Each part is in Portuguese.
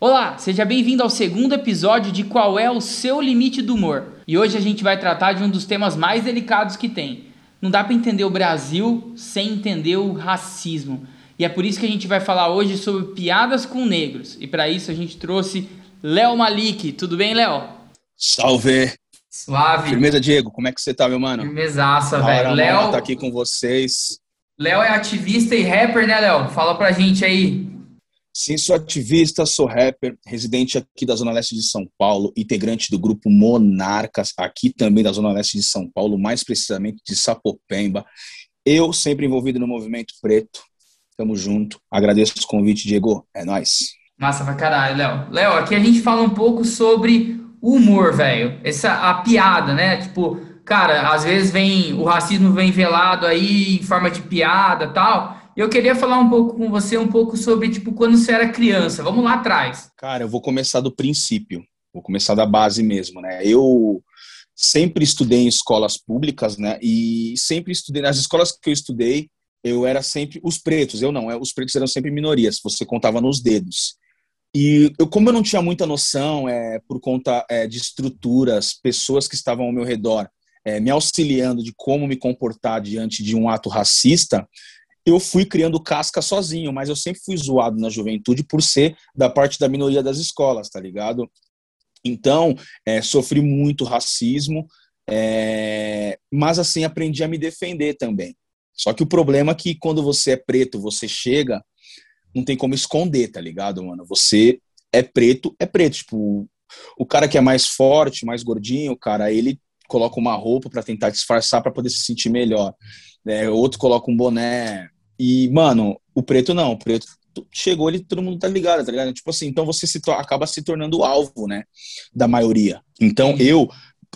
Olá, seja bem-vindo ao segundo episódio de Qual é o seu limite do humor. E hoje a gente vai tratar de um dos temas mais delicados que tem. Não dá para entender o Brasil sem entender o racismo. E é por isso que a gente vai falar hoje sobre piadas com negros. E para isso a gente trouxe Léo Malik. Tudo bem, Léo? Salve! Suave. Firmeza, Diego. Como é que você tá, meu mano? Firmezaça, velho. Léo tá aqui com vocês. Léo é ativista e rapper, né, Léo? Fala pra gente aí. Sim, sou ativista, sou rapper, residente aqui da Zona Leste de São Paulo, integrante do grupo Monarcas, aqui também da Zona Leste de São Paulo, mais precisamente de Sapopemba. Eu sempre envolvido no movimento preto. Tamo junto. Agradeço o convite, Diego. É nós. Massa pra caralho, Léo. Léo, aqui a gente fala um pouco sobre humor, velho. Essa a piada, né? Tipo, cara, às vezes vem o racismo vem velado aí em forma de piada, tal. Eu queria falar um pouco com você, um pouco sobre, tipo, quando você era criança. Vamos lá atrás. Cara, eu vou começar do princípio. Vou começar da base mesmo, né? Eu sempre estudei em escolas públicas, né? E sempre estudei nas escolas que eu estudei, eu era sempre os pretos. Eu não, é, os pretos eram sempre minorias. Você contava nos dedos. E eu, como eu não tinha muita noção, é, por conta é, de estruturas, pessoas que estavam ao meu redor, é, me auxiliando de como me comportar diante de um ato racista, eu fui criando casca sozinho, mas eu sempre fui zoado na juventude por ser da parte da minoria das escolas, tá ligado? Então, é, sofri muito racismo, é, mas assim, aprendi a me defender também. Só que o problema é que quando você é preto, você chega, não tem como esconder, tá ligado, mano? Você é preto, é preto. Tipo, o cara que é mais forte, mais gordinho, cara, ele coloca uma roupa para tentar disfarçar para poder se sentir melhor. É, outro coloca um boné e, mano, o preto não, o preto chegou ali, todo mundo tá ligado, tá ligado? Tipo assim, então você se acaba se tornando alvo, né, da maioria. Então eu,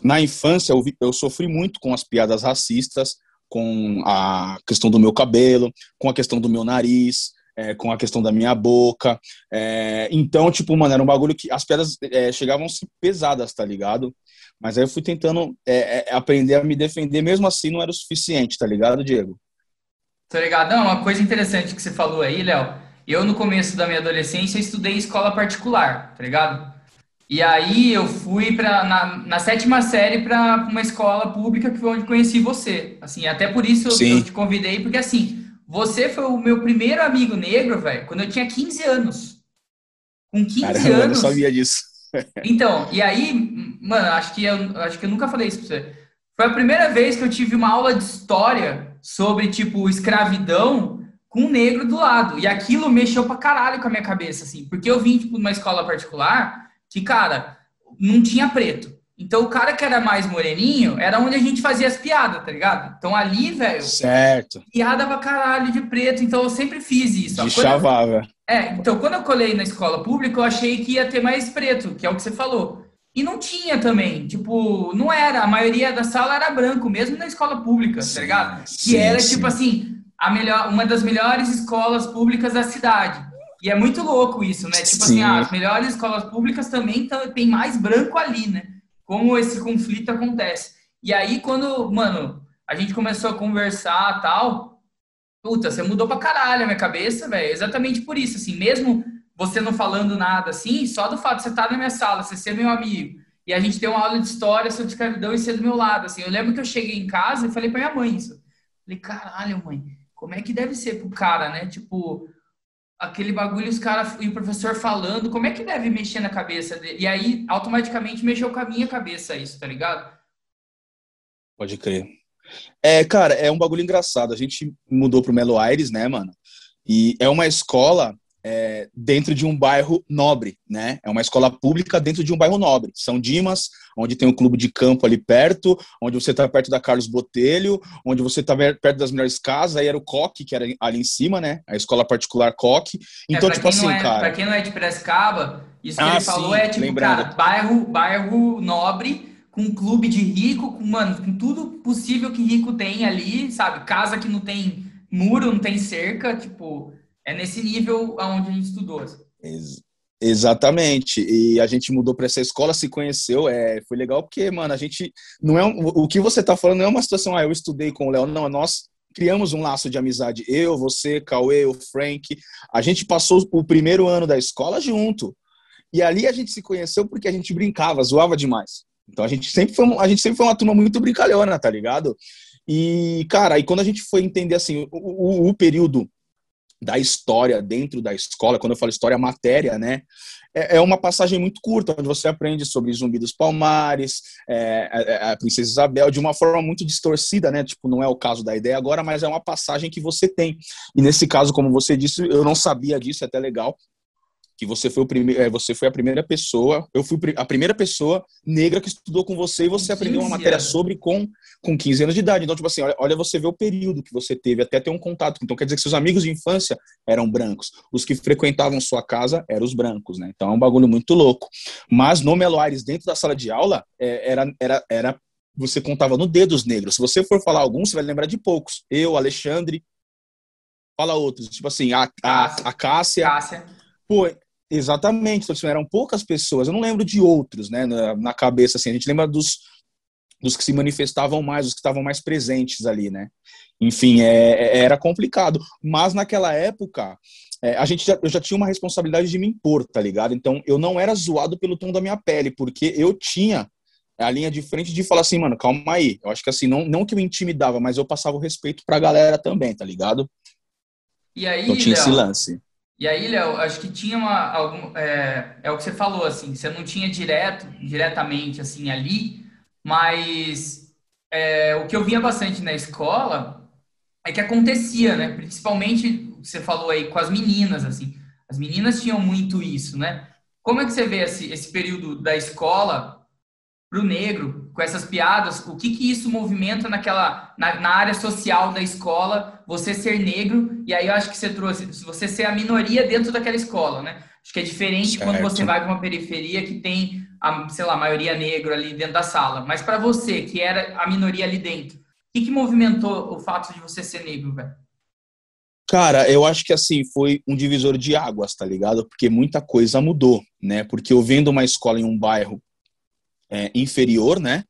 na infância, eu, eu sofri muito com as piadas racistas, com a questão do meu cabelo, com a questão do meu nariz, é, com a questão da minha boca. É, então, tipo, mano, era um bagulho que as piadas é, chegavam a ser pesadas, tá ligado? Mas aí eu fui tentando é, é, aprender a me defender, mesmo assim não era o suficiente, tá ligado, Diego? Tô ligado. Não, uma coisa interessante que você falou aí, Léo. Eu, no começo da minha adolescência, estudei em escola particular, tá ligado? E aí eu fui pra, na, na sétima série para uma escola pública que foi onde conheci você. Assim, até por isso eu, eu, te convidei, porque assim, você foi o meu primeiro amigo negro, velho, quando eu tinha 15 anos. Com 15 Caramba, anos. Eu não sabia disso. então, e aí, mano, acho que eu acho que eu nunca falei isso pra você. Foi a primeira vez que eu tive uma aula de história sobre, tipo, escravidão com um negro do lado. E aquilo mexeu pra caralho com a minha cabeça, assim. Porque eu vim, tipo, numa escola particular que, cara, não tinha preto. Então, o cara que era mais moreninho era onde a gente fazia as piadas, tá ligado? Então, ali, velho... Certo. Piada pra caralho de preto. Então, eu sempre fiz isso. De chavava. É, então, quando eu colei na escola pública, eu achei que ia ter mais preto, que é o que você falou. E não tinha também, tipo, não era, a maioria da sala era branco, mesmo na escola pública, tá sim, tá ligado? Sim, que era, sim. tipo assim, a melhor, uma das melhores escolas públicas da cidade. E é muito louco isso, né? Tipo assim, ah, as melhores escolas públicas também tem mais branco ali, né? Como esse conflito acontece. E aí, quando, mano, a gente começou a conversar tal, puta, você mudou pra caralho a minha cabeça, velho. Exatamente por isso, assim, mesmo você não falando nada assim, só do fato de você estar na minha sala, você ser meu amigo, e a gente ter uma aula de história sobre escravidão e ser do meu lado, assim. Eu lembro que eu cheguei em casa e falei pra minha mãe isso. Falei, caralho, mãe, como é que deve ser pro cara, né? Tipo, aquele bagulho, os caras e o professor falando, como é que deve mexer na cabeça dele? E aí, automaticamente, mexeu com a minha cabeça isso, tá ligado? Pode crer. É, cara, é um bagulho engraçado. A gente mudou pro Melo Aires, né, mano? E é uma escola é, dentro de um bairro nobre, né? É uma escola pública dentro de um bairro nobre. São Dimas, onde tem um clube de campo ali perto, onde você está perto da Carlos Botelho, onde você está perto das melhores casas. Aí era o Coque, que era ali em cima, né? A escola particular Coque. É, então, é, tipo assim, é, cara. Pra quem não é de Piracicaba, isso que ah, ele falou é tipo, lembrando. cara, bairro, bairro nobre. Com um clube de rico, com, mano, com tudo possível que rico tem ali, sabe? Casa que não tem muro, não tem cerca, tipo, é nesse nível aonde a gente estudou. Assim. Ex exatamente. E a gente mudou para essa escola, se conheceu, é, foi legal porque, mano, a gente não é um, o que você está falando não é uma situação, ah, eu estudei com o Léo, não, nós criamos um laço de amizade, eu, você, Cauê, o Frank, a gente passou o primeiro ano da escola junto. E ali a gente se conheceu porque a gente brincava, zoava demais. Então a gente sempre foi, a gente sempre foi uma turma muito brincalhona, tá ligado? E, cara, aí quando a gente foi entender assim, o, o, o período da história dentro da escola, quando eu falo história, matéria, né? É, é uma passagem muito curta, onde você aprende sobre Zumbi dos Palmares, é, é, é, a, Princesa Isabel, de uma forma muito distorcida, né? Tipo, não é o caso da ideia agora, mas é uma passagem que você tem. E nesse caso, como você disse, eu não sabia disso, é até legal que você foi o primeiro, é, você foi a primeira pessoa, eu fui a primeira pessoa negra que estudou com você e você aprendeu uma matéria sobre com com 15 anos de idade. Então, tipo assim, olha, olha você vê o período que você teve até ter um contato. Então, quer dizer que seus amigos de infância eram brancos. Os que frequentavam sua casa eram os brancos, né? Então, é um bagulho muito louco. Mas no Melo Aires, dentro da sala de aula, é, era, era, era você contava no dedo os negros. Se você for falar alguns, você vai lembrar de poucos. Eu, Alexandre, fala outros. Tipo assim, a, a, a Cássia. Cássia. Pô, Exatamente, então, assim, eram poucas pessoas. Eu não lembro de outros, né, na, na, cabeça assim. A gente lembra dos, dos que se manifestavam mais, os que estavam mais presentes ali, né? Enfim, é, é era complicado. Mas naquela época, é, a gente já, eu já tinha uma responsabilidade de me impor, tá ligado? Então eu não era zoado pelo tom da minha pele, porque eu tinha a linha de frente de falar assim, mano, calma aí. Eu acho que assim, não, não que eu intimidava, mas eu passava o respeito pra galera também, tá ligado? E aí, então tinha Léo, esse lance. E aí, Léo, acho que tinha uma, algum, é, é o que você falou, assim, você não tinha direto, diretamente, assim, ali, mas é, o que eu via bastante na escola é que acontecia, né? Principalmente, você falou aí, com as meninas, assim. As meninas tinham muito isso, né? Como é que você vê esse, esse período da escola para o negro, com essas piadas, o que que isso movimenta naquela na, na, área social da escola, você ser negro, e aí eu acho que você trouxe, você ser a minoria dentro daquela escola, né? Acho que é diferente certo. quando você vai para uma periferia que tem, a, sei lá, a maioria negra ali dentro da sala. Mas para você, que era a minoria ali dentro, o que, que movimentou o fato de você ser negro, velho? Cara, eu acho que assim foi um divisor de águas, tá ligado? Porque muita coisa mudou, né? Porque eu vendo uma escola em um bairro é, inferior, né?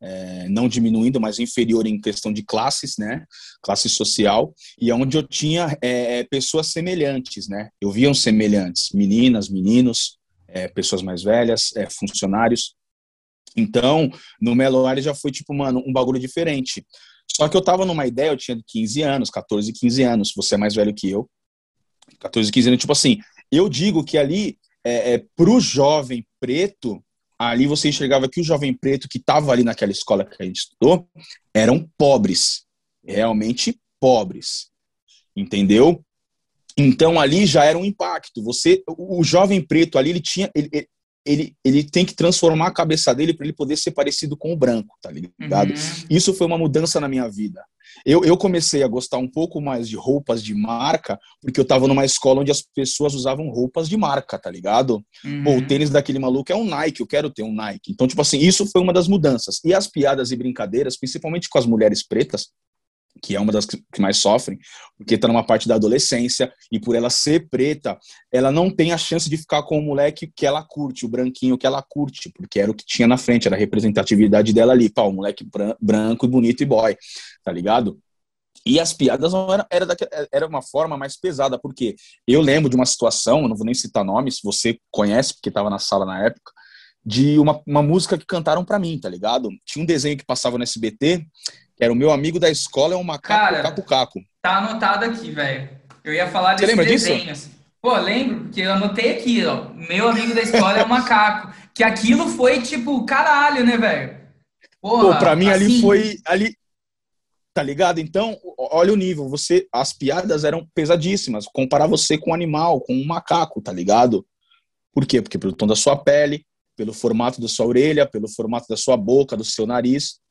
É, não diminuindo, mas inferior em questão de classes, né? Classe social, e é onde eu tinha é, pessoas semelhantes, né? Eu via um semelhantes, meninas, meninos, é, pessoas mais velhas, é, funcionários. Então, no Melo já foi tipo, mano, um bagulho diferente. Só que eu tava numa ideia, eu tinha 15 anos, 14, 15 anos, você é mais velho que eu. 14, 15 anos, tipo assim, eu digo que ali, é, é, pro jovem preto, ali você enxergava que o jovem preto que estava ali naquela escola que a gente estudou eram pobres, realmente pobres, entendeu? Então ali já era um impacto. Você, o jovem preto ali, ele tinha, ele, ele, ele tem que transformar a cabeça dele para ele poder ser parecido com o branco, tá ligado? Uhum. Isso foi uma mudança na minha vida. Eu, eu comecei a gostar um pouco mais de roupas de marca, porque eu tava numa escola onde as pessoas usavam roupas de marca, tá ligado? Uhum. Pô, o tênis daquele maluco é um Nike, eu quero ter um Nike. Então, tipo assim, isso foi uma das mudanças. E as piadas e brincadeiras, principalmente com as mulheres pretas, que é uma das que mais sofrem, porque está numa parte da adolescência e por ela ser preta, ela não tem a chance de ficar com o moleque que ela curte, o branquinho que ela curte, porque era o que tinha na frente, era a representatividade dela ali, pá, o moleque branco e bonito e boy, tá ligado? E as piadas não era, era, daquela, era uma forma mais pesada, porque eu lembro de uma situação, não vou nem citar nomes, você conhece, porque estava na sala na época, de uma, uma música que cantaram para mim, tá ligado? Tinha um desenho que passava no SBT, era o meu amigo da escola, é um macaco Cara, caco caco. Tá anotado aqui, velho. Eu ia falar desses desenhos. Disso? Pô, lembro, porque eu anotei aqui, ó. Meu amigo da escola é um macaco. Que aquilo foi tipo, caralho, né, velho? Pô, pra mim assim... ali foi. Ali, tá ligado? Então, olha o nível. Você, as piadas eram pesadíssimas. Comparar você com um animal, com um macaco, tá ligado? Por quê? Porque pelo tom da sua pele, pelo formato da sua orelha, pelo formato da sua boca, do seu nariz.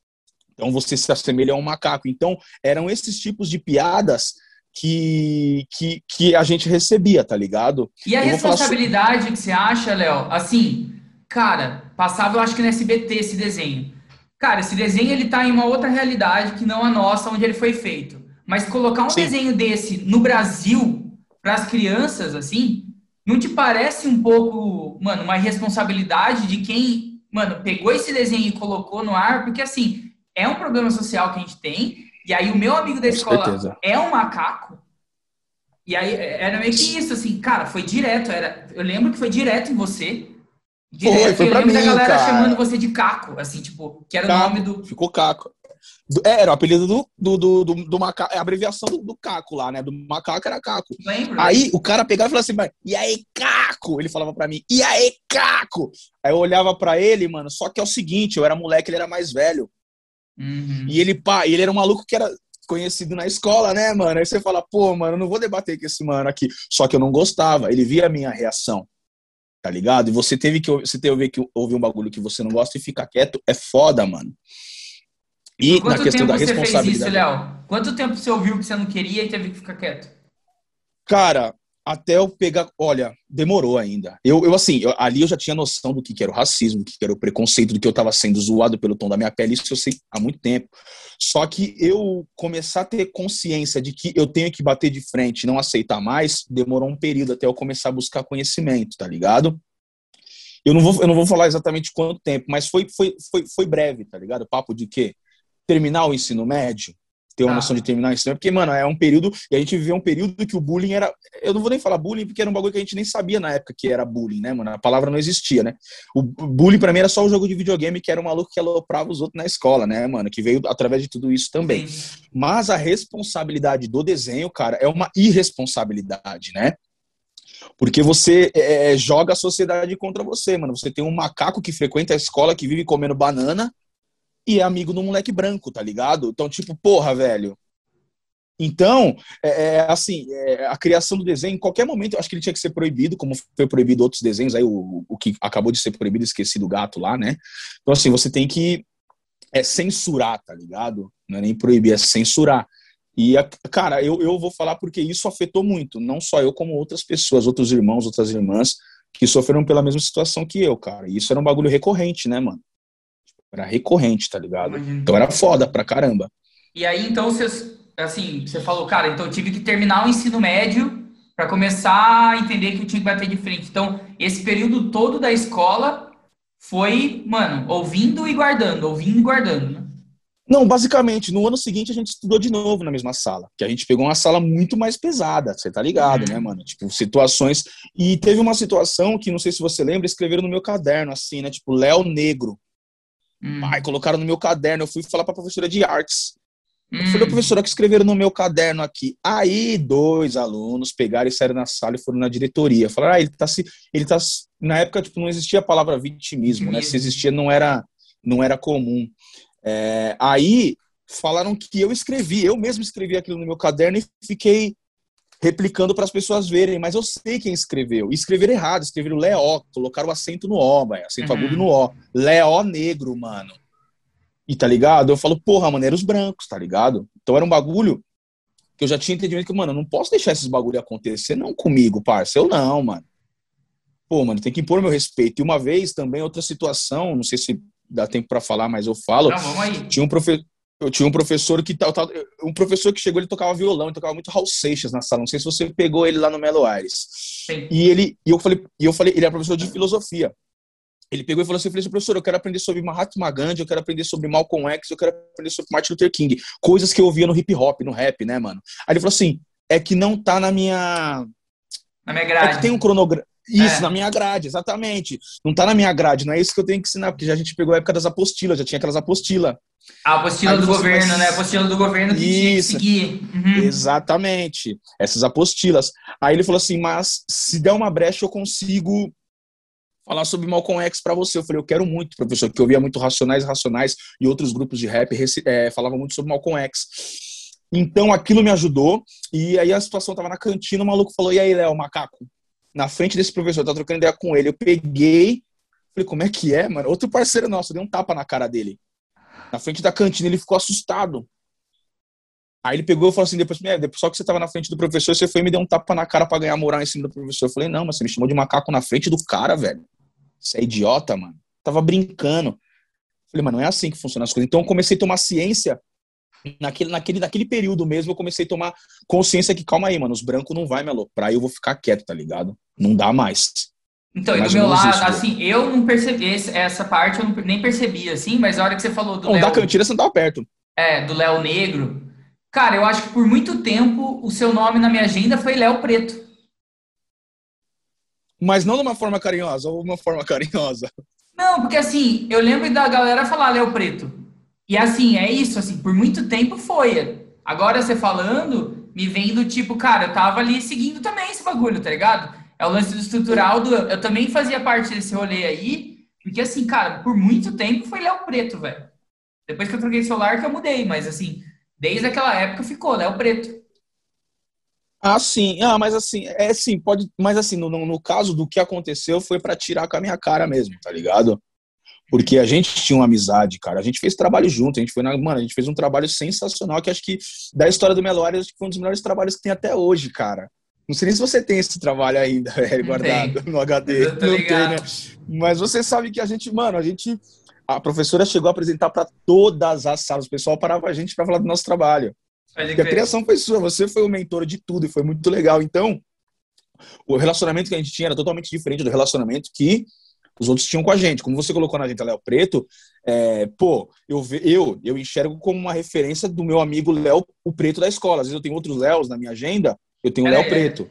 Então você se assemelha a um macaco. Então eram esses tipos de piadas que, que, que a gente recebia, tá ligado? E a eu responsabilidade que você acha, Léo? Assim, cara, passava eu acho que no SBT esse desenho. Cara, esse desenho ele tá em uma outra realidade que não a nossa, onde ele foi feito. Mas colocar um Sim. desenho desse no Brasil para as crianças, assim, não te parece um pouco, mano, uma responsabilidade de quem, mano, pegou esse desenho e colocou no ar? Porque assim, é um problema social que a gente tem, e aí o meu amigo da escola é um macaco. E aí era meio que isso, assim, cara, foi direto. Era, eu lembro que foi direto em você. Direto, foi, foi eu lembro mim, da galera cara. chamando você de Caco, assim, tipo, que era Caco, o nome do. Ficou Caco. É, era o apelido do, do, do, do, do macaco, é a abreviação do, do Caco lá, né? Do macaco era Caco. Lembro? Aí o cara pegava e falava assim, "Mas, e aí, Caco? Ele falava pra mim, e aí, Caco? Aí eu olhava pra ele, mano, só que é o seguinte, eu era moleque, ele era mais velho. Uhum. E ele, pá, ele era um maluco que era conhecido na escola, né, mano? Aí você fala, pô, mano, eu não vou debater com esse mano aqui. Só que eu não gostava, ele via a minha reação, tá ligado? E você teve que, você teve que ouvir um bagulho que você não gosta e ficar quieto, é foda, mano. E na questão da você fez isso, responsabilidade. Léo? Quanto tempo você ouviu que você não queria e teve que ficar quieto? Cara, até eu pegar. Olha, demorou ainda. Eu, eu assim, eu- ali eu já tinha noção do que, que era o racismo, do que, que era o preconceito, do que eu tava sendo zoado pelo tom da minha pele, isso eu sei há muito tempo. Só que eu começar a ter consciência de que eu tenho que bater de frente não aceitar mais, demorou um período até eu começar a buscar conhecimento, tá ligado? Eu não vou, eu não vou falar exatamente quanto tempo, mas foi, foi, foi, foi breve, tá ligado? Papo de quê? Terminar o ensino médio, ter uma Ah. noção de terminar o ensino médio, porque, mano, é um período, e a gente viveu um período que o bullying era, eu não vou nem falar bullying, porque era um bagulho que a gente nem sabia na época que era bullying, né, mano? A palavra não existia, né? O bullying pra mim era só o jogo de videogame, que era um maluco que aloprava os outros na escola, né, mano? Que veio através de tudo isso também. Sim. Mas a responsabilidade do desenho, cara, é uma irresponsabilidade, né? Porque você é, joga a sociedade contra você, mano. Você tem um macaco que frequenta a escola, que vive comendo banana e é amigo do moleque branco, tá ligado? Então, tipo, porra, velho. Então, é, é, assim, é, a criação do desenho, em qualquer momento, eu acho que ele tinha que ser proibido, como foi proibido outros desenhos, aí o, o que acabou de ser proibido, esqueci do gato lá, né? Então, assim, você tem que é, censurar, tá ligado? Não é nem proibir, é censurar. E, a- cara, eu, eu vou falar porque isso afetou muito, não só eu, como outras pessoas, outros irmãos, outras irmãs, que sofreram pela mesma situação que eu, cara. E isso era um bagulho recorrente, né, mano? Era recorrente, tá ligado? Então era foda pra caramba. E aí, então, você, assim, você falou, cara, então eu tive que terminar o ensino médio para começar a entender que eu tinha que bater de frente. Então, esse período todo da escola foi, mano, ouvindo e guardando, ouvindo e guardando, né? Não, basicamente, no ano seguinte a gente estudou de novo na mesma sala, que a gente pegou uma sala muito mais pesada, você tá ligado, né, mano? Tipo, situações. E teve uma situação que, não sei se você lembra, escreveram no meu caderno, assim, né? Tipo, Léo Negro. Hum. Colocaram no meu caderno. Eu fui falar pra professora de artes. Hum. falei, professora, que escreveram no meu caderno aqui. Aí, dois alunos pegaram e saíram na sala e foram na diretoria. Falaram, ah, ele tá se. Ele tá. Na época, tipo, não existia a palavra vitimismo, né? Se existia, não era, não era comum. É, aí falaram que eu escrevi, eu mesmo escrevi aquilo no meu caderno e fiquei replicando para as pessoas verem, mas eu sei quem escreveu. E escreveram errado, escreveram Leó, colocaram o acento no O, vai, acento Uhum. agudo no O. Leó negro, mano. E tá ligado? Eu falo, porra, mano, eram os brancos, tá ligado? Então era um bagulho que eu já tinha entendimento que, mano, eu não posso deixar esses bagulho acontecer, não comigo, parça. Eu não, mano. Pô, mano, tem que impor meu respeito. E uma vez também, outra situação, não sei se dá tempo pra falar, mas eu falo. Não, vamos aí. Tinha um professor. Eu tinha um professor que tal, tal, um professor que chegou, ele tocava violão, ele tocava muito Raul Seixas na sala. Não sei se você pegou ele lá no Melo Aires. Sim. E ele, e eu falei, e eu falei, ele era professor de filosofia. Ele pegou e falou assim, eu falei, assim, professor, eu quero aprender sobre Mahatma Gandhi, eu quero aprender sobre Malcolm X, eu quero aprender sobre Martin Luther King, coisas que eu ouvia no hip hop, no rap, né, mano? Aí ele falou assim, é que não tá na minha, Na minha é grade. que tem um cronograma. Isso, É. na minha grade, exatamente. Não tá na minha grade, não é isso que eu tenho que ensinar, porque já a gente pegou a época das apostilas, já tinha aquelas apostilas. A apostila Aí do governo, vai- né? A apostila do governo que tinha que Isso. seguir. Uhum. Exatamente. Essas apostilas. Aí ele falou assim: mas se der uma brecha, eu consigo falar sobre Malcolm X pra você. Eu falei, eu quero muito, professor, porque eu via muito Racionais Racionais e outros grupos de rap é, falavam muito sobre Malcolm X. Então aquilo me ajudou. E aí a situação tava na cantina, o maluco falou: e aí, Léo, macaco? Na frente desse professor, tá trocando ideia com ele. Eu peguei, falei, como é que é, mano? Outro parceiro nosso, eu dei um tapa na cara dele. Na frente da cantina, ele ficou assustado. Aí ele pegou e falou assim, depois, "É, depois só que você tava na frente do professor, você foi e me deu um tapa na cara pra ganhar moral em cima do professor. Eu falei, não, mas você me chamou de macaco na frente do cara, velho. Você é idiota, mano. Tava brincando. Falei, mas não é assim que funcionam as coisas. Então eu comecei a tomar ciência. Naquele, naquele, naquele período mesmo, eu comecei a tomar consciência que, calma aí, mano, os brancos não vai me aloprar e eu vou ficar quieto, tá ligado? Não dá mais. Então, e do meu lado, isso, né? assim, eu não percebi essa parte, eu não- nem percebi, assim, mas a hora que você falou do Não, da Léo, cantina você não tava perto. é, do Léo Negro, Cara, eu acho que por muito tempo o seu nome na minha agenda foi Léo Preto. Mas não de uma forma carinhosa, ou de uma forma carinhosa. Não, porque assim, eu lembro da galera falar Léo Preto. E assim, é isso, assim, por muito tempo foi. Agora você falando, me vem do tipo, cara, eu tava ali seguindo também esse bagulho, tá ligado? É o lance do estrutural do. Eu também fazia parte desse rolê aí, porque assim, cara, por muito tempo foi Léo Preto, velho. Depois que eu troquei celular que eu mudei, mas assim, desde aquela época ficou Léo Preto. Ah, sim. Ah, mas assim, é sim, pode. Mas assim, no, no caso do que aconteceu, foi para tirar com a minha cara mesmo, tá ligado? Porque a gente tinha uma amizade, cara. A gente fez trabalho junto, a gente foi na. Mano, a gente fez um trabalho sensacional, que acho que da história do Meloário, acho que foi um dos melhores trabalhos que tem até hoje, cara. Não sei nem se você tem esse trabalho ainda, é, guardado no HD. Não tem, né? Mas você sabe que a gente, mano, a gente. A professora chegou a apresentar para todas as salas. O pessoal parava a gente para falar do nosso trabalho. Porque a criação foi sua, você foi o mentor de tudo e foi muito legal. Então, o relacionamento que a gente tinha era totalmente diferente do relacionamento que os outros tinham com a gente. Como você colocou na gente Léo Preto, é, pô, eu, eu, eu enxergo como uma referência do meu amigo Léo, o Preto da escola. Às vezes eu tenho outros Léos na minha agenda, eu tenho o Léo Preto.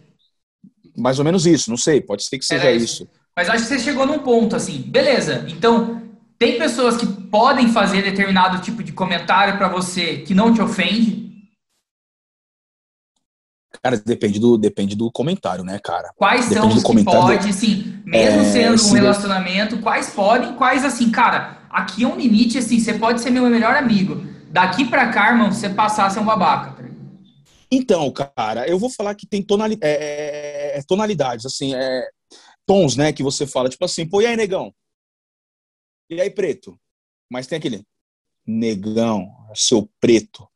Mais ou menos isso, não sei, pode ser que seja isso. isso. Mas acho que você chegou num ponto assim, beleza, então tem pessoas que podem fazer determinado tipo de comentário para você que não te ofende, Cara, depende do, depende do comentário, né, cara? Quais depende são os que pode, sim, mesmo é, sendo um relacionamento, quais podem, quais assim, cara, aqui é um limite, assim, você pode ser meu melhor amigo. Daqui pra cá, irmão, você passar a ser um babaca. Tá então, cara, eu vou falar que tem tonali é, é, é, tonalidades, assim, é, tons, né, que você fala, tipo assim, pô, e aí, negão? E aí, preto? Mas tem aquele, negão, seu preto.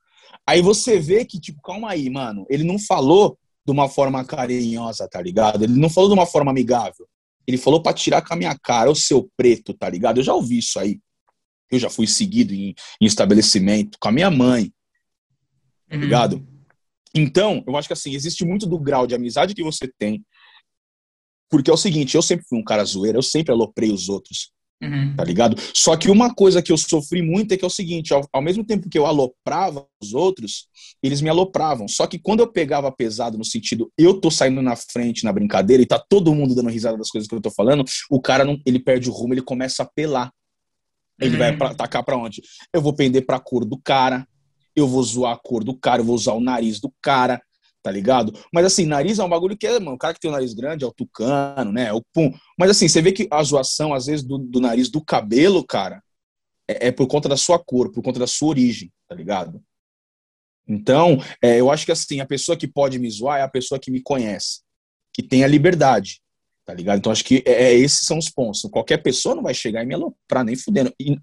Aí você vê que, tipo, calma aí, mano. Ele não falou de uma forma carinhosa, tá ligado? Ele não falou de uma forma amigável. Ele falou para tirar com a minha cara o seu preto, tá ligado? Eu já ouvi isso aí. Eu já fui seguido em, em estabelecimento com a minha mãe, tá uhum. ligado? Uhum. Então, eu acho que assim, existe muito do grau de amizade que você tem. Porque é o seguinte, eu sempre fui um cara zoeiro, eu sempre aloprei os outros. Uhum. Tá ligado? Só que uma coisa que eu sofri muito é que é o seguinte: ao, ao, mesmo tempo que eu aloprava os outros, eles me alopravam. Só que quando eu pegava pesado no sentido, eu tô saindo na frente na brincadeira e tá todo mundo dando risada das coisas que eu tô falando, o cara não, ele perde o rumo, ele começa a apelar. Ele uhum. vai pra, atacar para onde? Eu vou pender pra cor do cara, eu vou zoar a cor do cara, eu vou usar o nariz do cara, tá ligado? Mas assim, nariz é um bagulho que é, mano, o cara que tem o nariz grande é o tucano, né? É o pum. Mas assim, você vê que a zoação, às vezes, do, do nariz, do cabelo, cara, é, é, por conta da sua cor, por conta da sua origem, tá ligado? Então, é, eu acho que assim, a pessoa que pode me zoar é a pessoa que me conhece, que tem a liberdade tá ligado? Então acho que é, é, esses são os pontos. Qualquer pessoa não vai chegar e me aloprar, nem fudendo. E,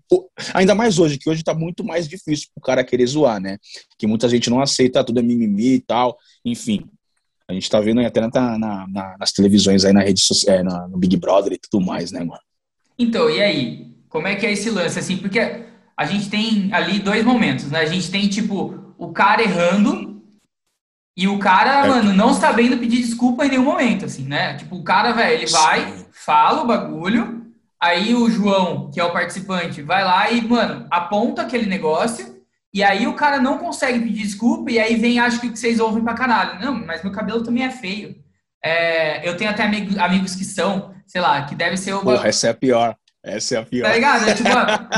ainda mais hoje, que hoje tá muito mais difícil pro cara querer zoar, né? Que muita gente não aceita, tudo é mimimi e tal, enfim. A gente tá vendo até na, na, na, nas televisões aí, na rede social, é, no Big Brother e tudo mais, né, mano? Então, e aí? Como é que é esse lance, assim? Porque a gente tem ali dois momentos, né? A gente tem, tipo, o cara errando e o cara, é. mano, não sabendo pedir desculpa em nenhum momento, assim, né? Tipo, o cara, velho, ele vai, fala o bagulho, aí o João, que é o participante, vai lá e, mano, aponta aquele negócio, e aí o cara não consegue pedir desculpa, e aí vem, acho que vocês ouvem pra caralho. Não, mas meu cabelo também é feio. É, eu tenho até amigos, amigos que são, sei lá, que deve ser o. Porra, essa é a pior. Essa é a pior. Tá ligado? É, tipo,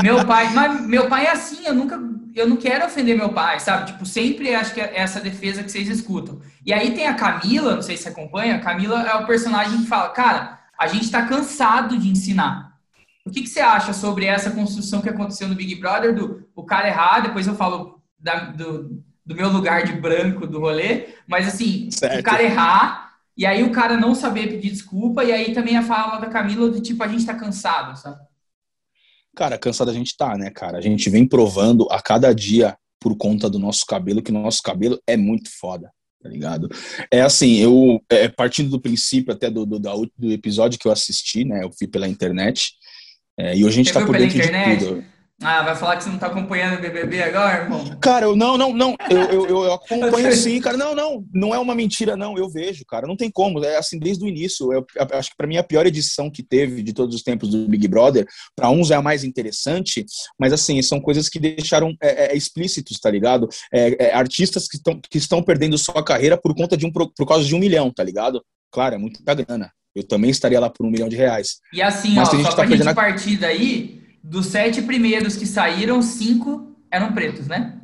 meu pai. Mas meu pai é assim, eu nunca. Eu não quero ofender meu pai, sabe? Tipo, sempre acho que é essa defesa que vocês escutam. E aí tem a Camila, não sei se você acompanha, a Camila é o personagem que fala, cara, a gente tá cansado de ensinar. O que, que você acha sobre essa construção que aconteceu no Big Brother do o cara errar, depois eu falo da, do, do meu lugar de branco do rolê, mas assim, certo. o cara errar e aí o cara não saber pedir desculpa, e aí também a fala da Camila do tipo, a gente tá cansado, sabe? Cara, cansado a gente tá, né, cara? A gente vem provando a cada dia por conta do nosso cabelo que o nosso cabelo é muito foda, tá ligado? É assim, eu, é, partindo do princípio até do, do, do episódio que eu assisti, né, eu fui pela internet, é, e hoje a gente Você tá por dentro internet? de tudo. Ah, vai falar que você não tá acompanhando o BBB agora, irmão? Cara, eu, não, não, não. Eu, eu, eu acompanho sim, cara. Não, não. Não é uma mentira, não. Eu vejo, cara. Não tem como. É assim desde o início. Eu, acho que para mim a pior edição que teve de todos os tempos do Big Brother, para uns é a mais interessante, mas assim, são coisas que deixaram é, é, explícitos, tá ligado? É, é artistas que, tão, que estão perdendo sua carreira por conta de um por causa de um milhão, tá ligado? Claro, é muita grana. Eu também estaria lá por um milhão de reais. E assim, mas ó, só tá pra gente a... partir daí, dos sete primeiros que saíram, cinco eram pretos, né?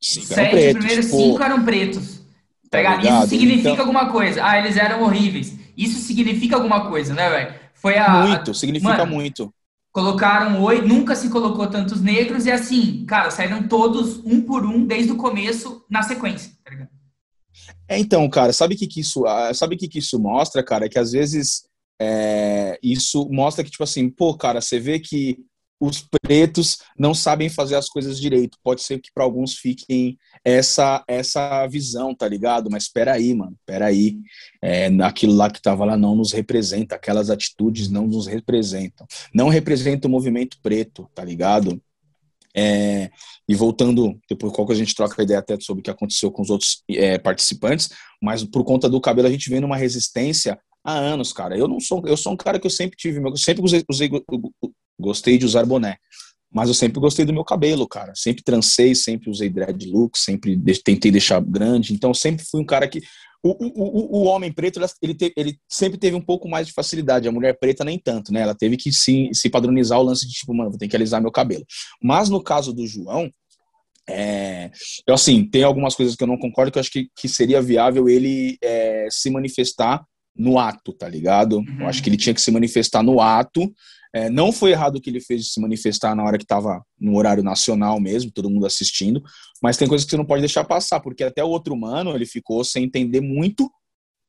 Cinco sete pretos, primeiros, pô. cinco eram pretos. Tá Isso significa então... alguma coisa. Ah, eles eram horríveis. Isso significa alguma coisa, né, velho? Foi a. Muito, significa Mano, muito. Colocaram oito, nunca se colocou tantos negros, e assim, cara, saíram todos um por um desde o começo na sequência, tá ligado? É, então, cara, sabe o que, que isso, ah, sabe que, que isso mostra, cara? É que às vezes é, isso mostra que, tipo assim, pô, cara, você vê que os pretos não sabem fazer as coisas direito. Pode ser que para alguns fiquem essa essa visão, tá ligado? Mas espera aí, mano, espera aí. É, aquilo lá que tava lá não nos representa, aquelas atitudes não nos representam. Não representa o movimento preto, tá ligado? É, e voltando, depois qual que a gente troca a ideia até sobre o que aconteceu com os outros é, participantes, mas por conta do cabelo a gente vem numa resistência há anos, cara. Eu não sou, eu sou um cara que eu sempre tive, eu sempre usei, usei gostei de usar boné, mas eu sempre gostei do meu cabelo, cara. Sempre trancei, sempre usei dreadlock, sempre tentei deixar grande. Então sempre fui um cara que o, o, o, homem preto, ele, te, ele sempre teve um pouco mais de facilidade, a mulher preta nem tanto, né? Ela teve que se, se padronizar o lance de tipo, mano, vou ter que alisar meu cabelo. Mas no caso do João, é, eu assim, tem algumas coisas que eu não concordo, que eu acho que, que seria viável ele é, se manifestar no ato, tá ligado? Uhum. Eu acho que ele tinha que se manifestar no ato. É, não foi errado o que ele fez de se manifestar na hora que estava no horário nacional mesmo, todo mundo assistindo, mas tem coisas que você não pode deixar passar, porque até o outro mano ele ficou sem entender muito,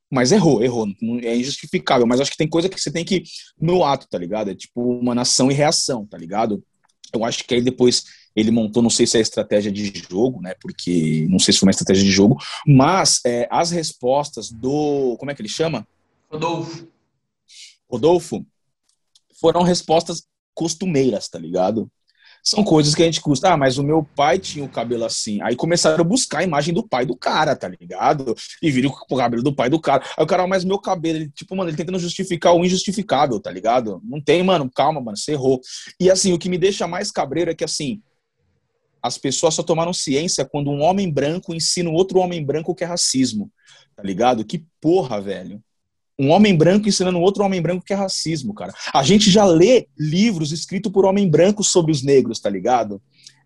mas errou, errou, é injustificável, mas acho que tem coisa que você tem que no ato, tá ligado? É tipo uma nação e reação, tá ligado? Eu acho que aí depois ele montou, não sei se é estratégia de jogo, né? Porque não sei se foi uma estratégia de jogo, mas é, as respostas do. Como é que ele chama? Rodolfo. Rodolfo foram respostas costumeiras, tá ligado? São coisas que a gente custa. Ah, mas o meu pai tinha o cabelo assim. Aí começaram a buscar a imagem do pai do cara, tá ligado? E viram o cabelo do pai do cara. Aí o cara, ah, mas meu cabelo, ele, tipo, mano, ele tentando justificar o injustificável, tá ligado? Não tem, mano, calma, mano, você errou. E assim, o que me deixa mais cabreiro é que assim, as pessoas só tomaram ciência quando um homem branco ensina outro homem branco que é racismo, tá ligado? Que porra, velho um homem branco ensinando outro homem branco que é racismo, cara. A gente já lê livros escritos por homem branco sobre os negros, tá ligado?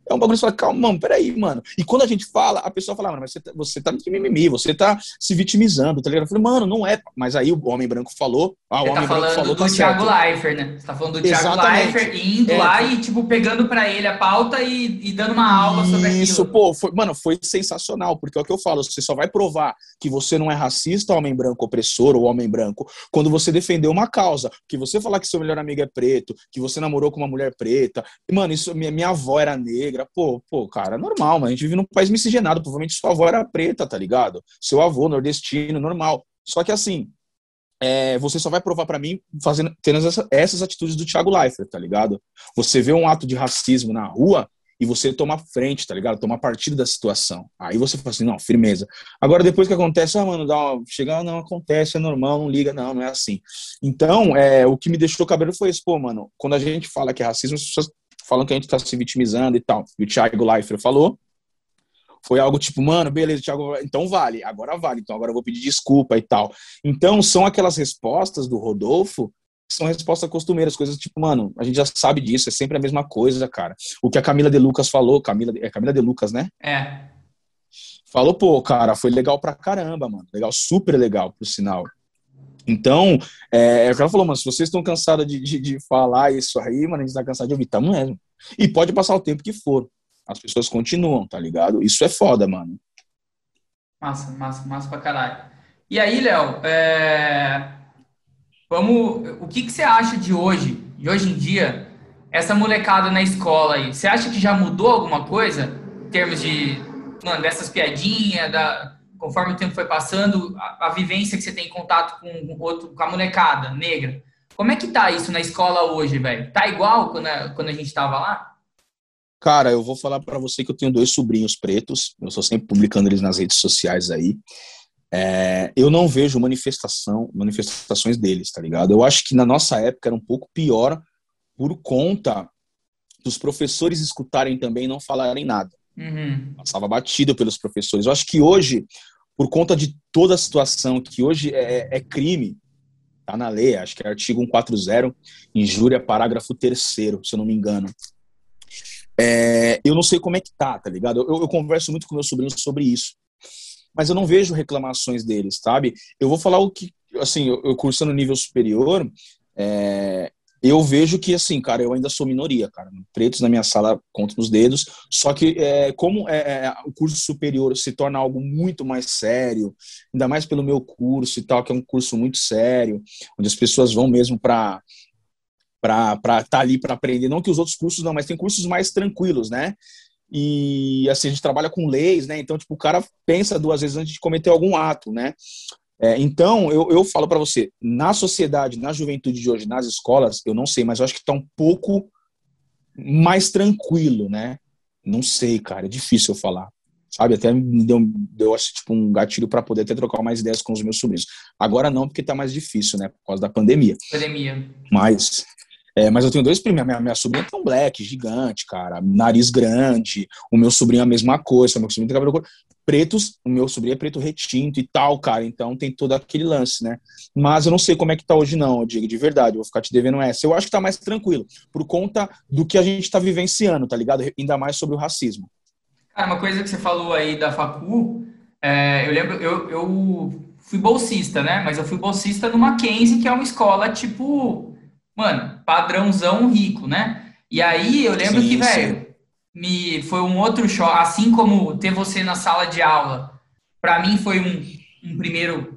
É um bagulho que você fala, calma, mano, peraí, mano. E quando a gente fala, a pessoa fala, mano, mas você tá, você tá mimimi, você tá se vitimizando, tá ligado? Eu falei, mano, não é. Mas aí o homem branco falou, ah, o você homem tá branco falou do tá Thiago Leifert, né? Você tá falando do Thiago Leifert indo é. lá e, tipo, pegando pra ele a pauta e, e dando uma aula sobre aquilo. Isso, pô, foi, mano, foi sensacional, porque é o que eu falo, você só vai provar que você não é racista, homem branco opressor ou homem branco, quando você defender uma causa. Que você falar que seu melhor amigo é preto, que você namorou com uma mulher preta. E, mano, isso, minha, minha avó era negra, pô, pô, cara, normal, mas a gente vive num país miscigenado, provavelmente sua avó era preta, tá ligado? Seu avô nordestino, normal. Só que assim, é, você só vai provar para mim fazendo tendo essa, essas atitudes do Thiago Leifert, tá ligado? Você vê um ato de racismo na rua e você toma frente, tá ligado? Toma partido da situação. Aí você fala assim, não, firmeza. Agora, depois que acontece, ah, mano, dá uma... chega, ah, não, acontece, é normal, não liga, não, não é assim. Então, é, o que me deixou cabelo foi isso, pô, mano, quando a gente fala que é racismo, as pessoas falam que a gente tá se vitimizando e tal. E o Thiago Leifert falou, foi algo tipo, mano, beleza, Thiago, então vale, agora vale, então agora eu vou pedir desculpa e tal. Então, são aquelas respostas do Rodolfo são respostas costumeiras, coisas tipo, mano, a gente já sabe disso, é sempre a mesma coisa, cara. O que a Camila de Lucas falou, Camila, é Camila de Lucas, né? É. Falou, pô, cara, foi legal pra caramba, mano. Legal, super legal, por sinal. Então, é, ela falou, mano, se vocês estão cansados de, de, de, falar isso aí, mano, a gente tá cansado de ouvir, tamo mesmo. E pode passar o tempo que for. As pessoas continuam, tá ligado? Isso é foda, mano. Massa, massa, massa pra caralho. E aí, Léo, é... vamos. O que, que você acha de hoje, de hoje em dia, essa molecada na escola aí? Você acha que já mudou alguma coisa em termos de, mano, dessas piadinhas, da conforme o tempo foi passando, a, a vivência que você tem em contato com, outro, com a molecada negra. Como é que tá isso na escola hoje, velho? Tá igual quando a, quando a gente tava lá? Cara, eu vou falar para você que eu tenho dois sobrinhos pretos, eu estou sempre publicando eles nas redes sociais aí. É, eu não vejo manifestação, manifestações deles, tá ligado? Eu acho que na nossa época era um pouco pior por conta dos professores escutarem também e não falarem nada. Uhum. Passava batido pelos professores. Eu acho que hoje, por conta de toda a situação, que hoje é, é crime, tá na lei, acho que é artigo 140, injúria, parágrafo 3 se eu não me engano. É, eu não sei como é que tá, tá ligado? Eu, eu converso muito com meus sobrinhos sobre isso. Mas eu não vejo reclamações deles, sabe? Eu vou falar o que, assim, eu, eu cursando nível superior, é, eu vejo que, assim, cara, eu ainda sou minoria, cara. Pretos na minha sala conto nos dedos. Só que, é, como é, é, o curso superior se torna algo muito mais sério, ainda mais pelo meu curso e tal, que é um curso muito sério, onde as pessoas vão mesmo para para estar tá ali para aprender. Não que os outros cursos não, mas tem cursos mais tranquilos, né? E assim, a gente trabalha com leis, né? Então, tipo, o cara pensa duas vezes antes de cometer algum ato, né? É, então, eu, eu falo para você, na sociedade, na juventude de hoje, nas escolas, eu não sei, mas eu acho que está um pouco mais tranquilo, né? Não sei, cara, é difícil eu falar. Sabe, até me deu, deu tipo, um gatilho para poder até trocar mais ideias com os meus sobrinhos. Agora não, porque tá mais difícil, né? Por causa da pandemia. Pandemia. Mas, é, mas eu tenho dois primos. Minha, minha sobrinha tem um black gigante, cara. Nariz grande. O meu sobrinho é a mesma coisa. O meu sobrinho tem cabelo pretos. O meu sobrinho é preto retinto e tal, cara. Então tem todo aquele lance, né? Mas eu não sei como é que tá hoje, não, eu digo de verdade. Eu vou ficar te devendo essa. Eu acho que tá mais tranquilo. Por conta do que a gente tá vivenciando, tá ligado? Ainda mais sobre o racismo. Cara, uma coisa que você falou aí da Facu. É, eu lembro, eu, eu fui bolsista, né? Mas eu fui bolsista no Mackenzie, que é uma escola tipo mano, padrãozão rico, né? E aí eu lembro sim, que, velho, me foi um outro choque, assim como ter você na sala de aula, para mim foi um, um primeiro,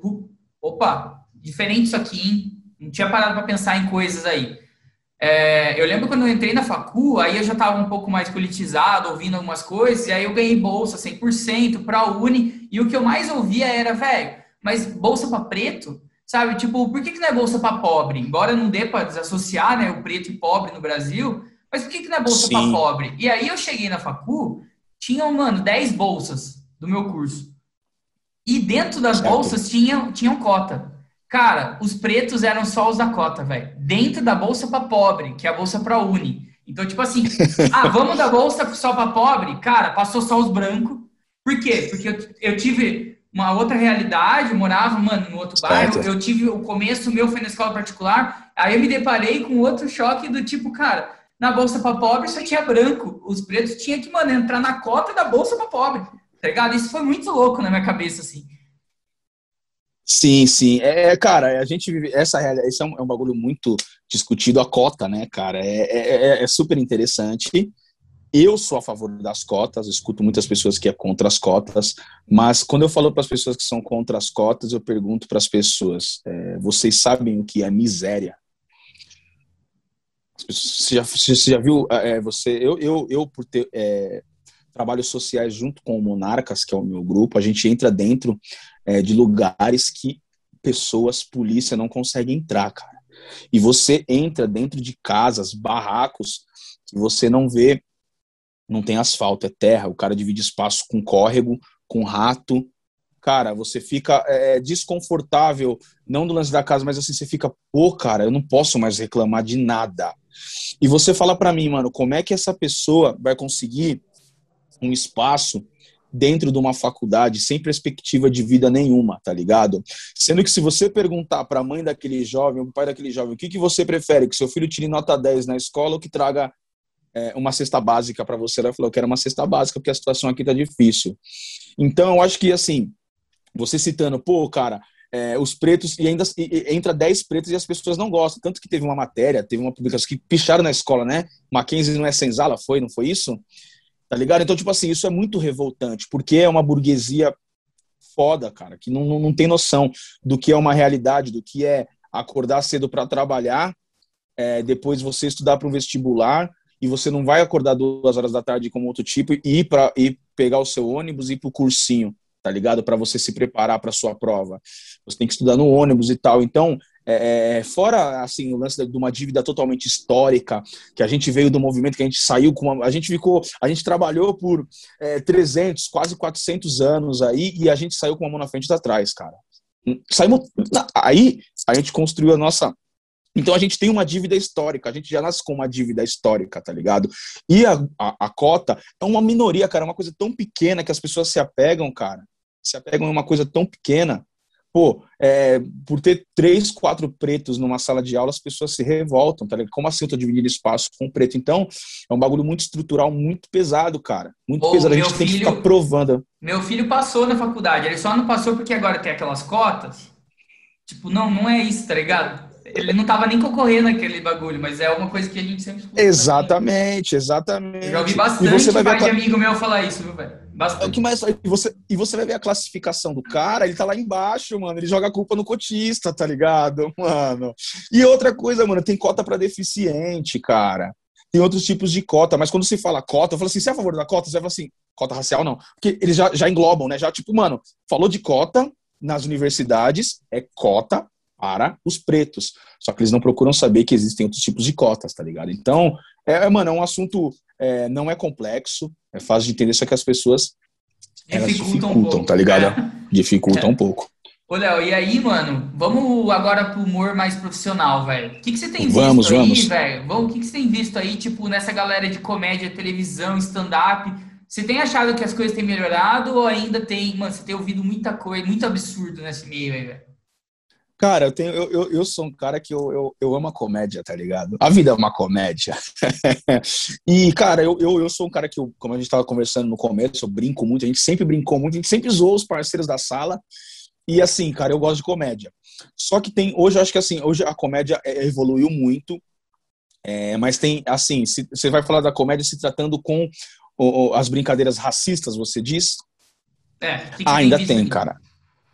opa, diferente isso aqui, hein? Não tinha parado para pensar em coisas aí. É, eu lembro quando eu entrei na facu, aí eu já estava um pouco mais politizado, ouvindo algumas coisas, e aí eu ganhei bolsa 100% para a Uni, e o que eu mais ouvia era, velho, mas bolsa para preto? Sabe, tipo, por que, que não é bolsa para pobre? Embora não dê para desassociar né, o preto e pobre no Brasil, mas por que, que não é bolsa para pobre? E aí eu cheguei na facu, tinham, mano, 10 bolsas do meu curso. E dentro das certo. bolsas tinham, tinham cota. Cara, os pretos eram só os da cota, velho. Dentro da bolsa para pobre, que é a bolsa para uni. Então, tipo assim, ah, vamos da bolsa só para pobre? Cara, passou só os brancos. Por quê? Porque eu, eu tive uma outra realidade, eu morava, mano, no outro bairro, eu tive o começo meu foi na escola particular, aí eu me deparei com outro choque do tipo, cara, na bolsa para pobre só tinha branco, os pretos tinham que, mano, entrar na cota da bolsa para pobre, tá ligado? Isso foi muito louco na minha cabeça, assim. Sim, sim. É, é cara, a gente vive. Essa é um, é um bagulho muito discutido, a cota, né, cara? É, é, é, é super interessante. Eu sou a favor das cotas, escuto muitas pessoas que é contra as cotas, mas quando eu falo para as pessoas que são contra as cotas, eu pergunto para as pessoas: é, vocês sabem o que é miséria? Você já, você já viu? É, você, eu, eu, eu por ter é, trabalhos sociais junto com o Monarcas, que é o meu grupo, a gente entra dentro é, de lugares que pessoas, polícia não consegue entrar, cara. E você entra dentro de casas, barracos, que você não vê não tem asfalto, é terra, o cara divide espaço com córrego, com rato. Cara, você fica é, é, desconfortável, não do lance da casa, mas assim, você fica, pô, cara, eu não posso mais reclamar de nada. E você fala para mim, mano, como é que essa pessoa vai conseguir um espaço dentro de uma faculdade sem perspectiva de vida nenhuma, tá ligado? Sendo que se você perguntar para a mãe daquele jovem, o pai daquele jovem, o que, que você prefere, que seu filho tire nota 10 na escola ou que traga é, uma cesta básica para você. Ela falou: que era uma cesta básica porque a situação aqui tá difícil. Então, eu acho que, assim, você citando, pô, cara, é, os pretos, e ainda e, entra 10 pretos e as pessoas não gostam. Tanto que teve uma matéria, teve uma publicação que picharam na escola, né? Mackenzie não é senzala, foi, não foi isso? Tá ligado? Então, tipo assim, isso é muito revoltante, porque é uma burguesia foda, cara, que não, não, não tem noção do que é uma realidade, do que é acordar cedo para trabalhar, é, depois você estudar para um vestibular, e você não vai acordar duas horas da tarde como outro tipo e ir para ir pegar o seu ônibus e ir pro cursinho, tá ligado? Para você se preparar para sua prova. Você tem que estudar no ônibus e tal. Então, é, é, fora assim o lance de uma dívida totalmente histórica, que a gente veio do movimento, que a gente saiu com uma, a gente ficou, a gente trabalhou por é, 300, quase 400 anos aí e a gente saiu com uma mão na frente e atrás, cara. Saímos aí a gente construiu a nossa então a gente tem uma dívida histórica, a gente já nasce com uma dívida histórica, tá ligado? E a, a, a, cota é uma minoria, cara, é uma coisa tão pequena que as pessoas se apegam, cara. Se apegam a uma coisa tão pequena Pô, é, por ter três, quatro pretos numa sala de aula, as pessoas se revoltam, tá ligado? Como assim eu tô dividindo espaço com preto? Então, é um bagulho muito estrutural, muito pesado, cara. Muito Ô, pesado. A gente tem que ficar provando. Meu filho passou na faculdade, ele só não passou porque agora tem aquelas cotas. Tipo, não, não é isso, tá ligado? Ele não tava nem concorrendo aquele bagulho, mas é uma coisa que a gente sempre escuta. Exatamente, exatamente. Eu já ouvi bastante e você vai ver a... de amigo meu falar isso, viu, velho? Bastante. É o que mais, e, você, e você vai ver a classificação do cara, ele tá lá embaixo, mano. Ele joga a culpa no cotista, tá ligado, mano? E outra coisa, mano, tem cota para deficiente, cara. Tem outros tipos de cota, mas quando se fala cota, eu falo assim, você é a favor da cota? Você vai falar assim, cota racial não. Porque eles já, já englobam, né? Já, tipo, mano, falou de cota nas universidades, é cota para os pretos. Só que eles não procuram saber que existem outros tipos de cotas, tá ligado? Então, é, é mano, é um assunto, é, não é complexo, é fácil de entender, só que as pessoas elas dificultam, dificultam um tá ligado? É. Dificultam é. um pouco. Ô, Léo, e aí, mano, vamos agora pro humor mais profissional, velho. O que, que você tem vamos, visto vamos. aí, velho? O que, que você tem visto aí, tipo, nessa galera de comédia, televisão, stand-up? Você tem achado que as coisas têm melhorado ou ainda tem, mano, você tem ouvido muita coisa, muito absurdo nesse meio aí, velho? Cara, eu, tenho, eu, eu, eu, sou um cara que eu, eu, eu amo a comédia, tá ligado? A vida é uma comédia. e, cara, eu, eu, eu sou um cara que, eu, como a gente tava conversando no começo, eu brinco muito, a gente sempre brincou muito, a gente sempre zoou os parceiros da sala. E assim, cara, eu gosto de comédia. Só que tem, hoje eu acho que assim, hoje a comédia é, evoluiu muito, é, mas tem, assim, se, você vai falar da comédia se tratando com o, as brincadeiras racistas, você diz? É, que que ah, ainda tem, cara.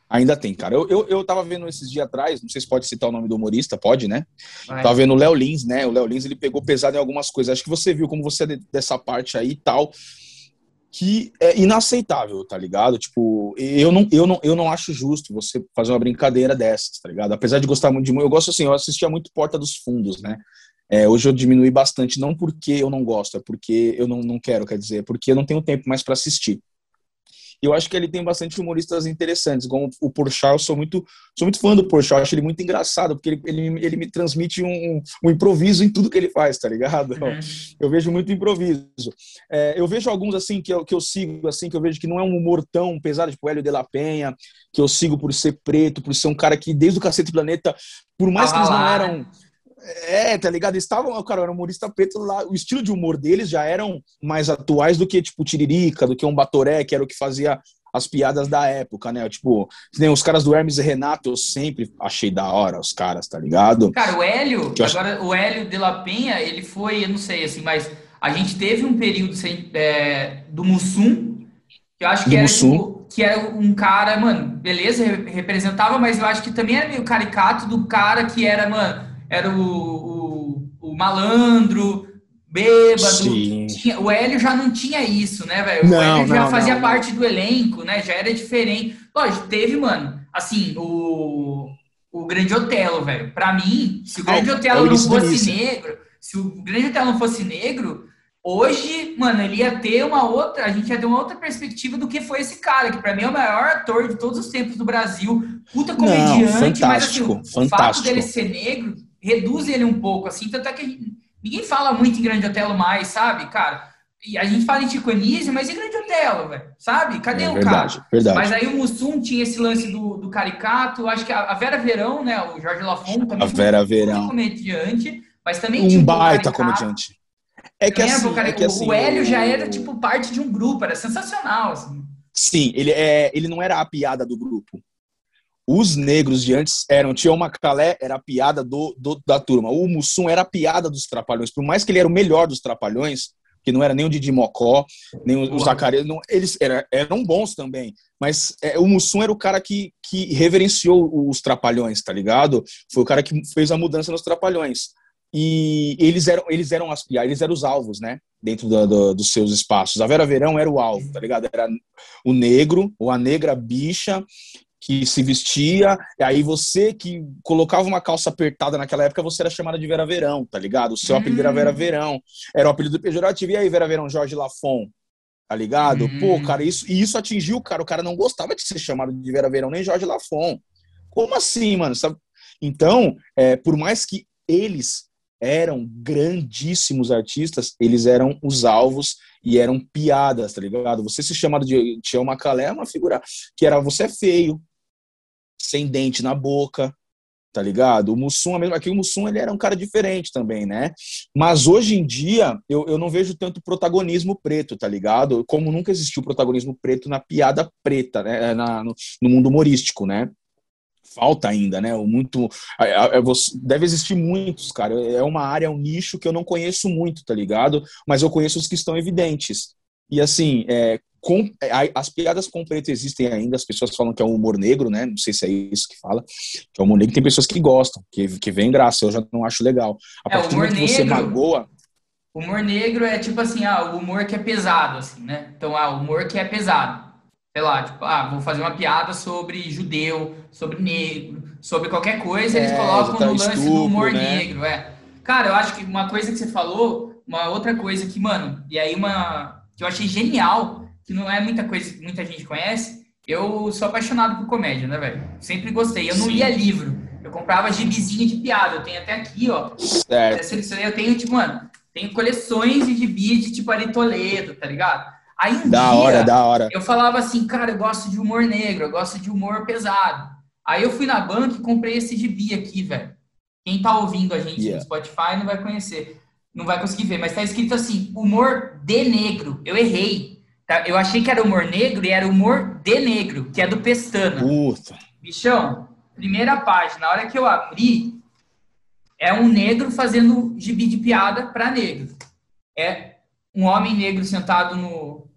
Ainda tem, cara. Eu, eu, eu tava vendo esses dias atrás, não sei se pode citar o nome do humorista, pode, né? Vai. Tava vendo o Léo Lins, né? O Léo Lins, ele pegou pesado em algumas coisas. Acho que você viu como você é dessa parte aí e tal, que é inaceitável, tá ligado? Tipo, eu não, eu, não, eu não acho justo você fazer uma brincadeira dessas, tá ligado? Apesar de gostar muito de... Eu gosto assim, eu assistia muito Porta dos Fundos, né? É, hoje eu diminui bastante, não porque eu não gosto, é porque eu não, não quero, quer dizer, é porque eu não tenho tempo mais para assistir. Eu acho que ele tem bastante humoristas interessantes, como o Porchat, eu sou muito, sou muito fã do Porchat, acho ele muito engraçado, porque ele, ele, ele me transmite um, um improviso em tudo que ele faz, tá ligado? Uhum. Eu vejo muito improviso. É, eu vejo alguns, assim, que eu, que eu sigo, assim, que eu vejo que não é um humor tão pesado, tipo o Hélio de la Penha, que eu sigo por ser preto, por ser um cara que, desde o Cacete Planeta, por mais ah, que eles não eram é, tá ligado? Eles estavam, cara, era um humorista preto lá. O estilo de humor deles já eram mais atuais do que, tipo, Tiririca, do que um Batoré, que era o que fazia as piadas da época, né? Tipo, nem os caras do Hermes e Renato, eu sempre achei da hora os caras, tá ligado? Cara, o Hélio, agora acho... o Hélio de la Penha, ele foi, eu não sei, assim, mas a gente teve um período sem, é, do Mussum, que eu acho que do era, tipo, que era um cara, mano, beleza, representava, mas eu acho que também era meio caricato do cara que era, mano, era o, o, o malandro, bêbado. Tinha, o Hélio já não tinha isso, né, velho? O Hélio já não, fazia não, parte não. do elenco, né? Já era diferente. Lógico, teve, mano, assim, o, o Grande Otelo, velho. Pra mim, se o Grande Otelo não fosse negro, se o Grande Otelo não fosse negro, hoje, mano, ele ia ter uma outra, a gente ia ter uma outra perspectiva do que foi esse cara, que para mim é o maior ator de todos os tempos do Brasil, puta comediante, mas assim, o fantástico. fato dele ser negro reduz ele um pouco, assim, tanto é que gente, ninguém fala muito em Grande Otelo mais, sabe, cara? E a gente fala em Chico Anísio, mas e Grande Otelo, velho? Sabe? Cadê é, o verdade, cara? Verdade. Mas aí o Mussum tinha esse lance do, do caricato, acho que a, Vera Verão, né, o Jorge Lafon também a Vera Verão. um comediante, mas também um tinha um baita comediante. É que, assim, é que assim, o Hélio já era tipo parte de um grupo, era sensacional, assim. Sim, ele, é, ele não era a piada do grupo os negros de antes eram Tião Macalé era a piada do, do, da turma, o Mussum era a piada dos trapalhões, por mais que ele era o melhor dos trapalhões, que não era nem o Didi Mocó, nem o, o Zacarias, não, eles era, eram bons também, mas é, o Mussum era o cara que, que reverenciou os trapalhões, tá ligado? Foi o cara que fez a mudança nos trapalhões. E eles eram, eles eram as piadas, eles eram os alvos, né? Dentro do, do, dos seus espaços. A Vera Verão era o alvo, tá ligado? Era o negro, ou a negra bicha, que se vestia, e aí você que colocava uma calça apertada naquela época, você era chamada de Vera Verão, tá ligado? O seu apelido era Vera hum. Verão, era o apelido pejorativo. E aí, Vera Verão, Jorge Lafon, tá ligado? Hum. Pô, cara, isso, e isso atingiu o cara, o cara não gostava de ser chamado de Vera Verão, nem Jorge Lafon. Como assim, mano? Sabe? Então, é, por mais que eles eram grandíssimos artistas, eles eram os alvos e eram piadas, tá ligado? Você se chamado de Tião Macalé é uma figura que era você é feio, sem dente na boca, tá ligado? O Mussum, aqui o Mussum, ele era um cara diferente também, né? Mas hoje em dia, eu, eu não vejo tanto protagonismo preto, tá ligado? Como nunca existiu protagonismo preto na piada preta, né? Na, no, no mundo humorístico, né? Falta ainda, né? Muito. Deve existir muitos, cara. É uma área, um nicho que eu não conheço muito, tá ligado? Mas eu conheço os que estão evidentes. E assim, é, com, as piadas com preto existem ainda, as pessoas falam que é um humor negro, né? Não sei se é isso que fala. Que é um humor negro, tem pessoas que gostam, que, que vem graça, eu já não acho legal. A é, partir do momento que você magoa. O humor negro é tipo assim, ah, o humor que é pesado, assim, né? Então, ah, o humor que é pesado sei lá, tipo, ah, vou fazer uma piada sobre judeu, sobre negro, sobre qualquer coisa, eles é, colocam tá no lance estupro, do humor né? negro, é. Cara, eu acho que uma coisa que você falou, uma outra coisa que, mano, e aí uma que eu achei genial, que não é muita coisa que muita gente conhece, eu sou apaixonado por comédia, né, velho? Sempre gostei. Eu não Sim. lia livro, eu comprava gibizinho de piada, eu tenho até aqui, ó. Certo. Eu tenho, tipo, mano, tenho coleções de gibis de tipo Ari Toledo, tá ligado? Aí um da dia, hora, da hora. eu falava assim, cara, eu gosto de humor negro, eu gosto de humor pesado. Aí eu fui na banca e comprei esse gibi aqui, velho. Quem tá ouvindo a gente yeah. no Spotify não vai conhecer, não vai conseguir ver, mas tá escrito assim, humor de negro. Eu errei. Tá? Eu achei que era humor negro e era humor de negro, que é do Pestana. Puta. Bichão, primeira página, na hora que eu abri, é um negro fazendo gibi de piada para negro. É um homem negro sentado no,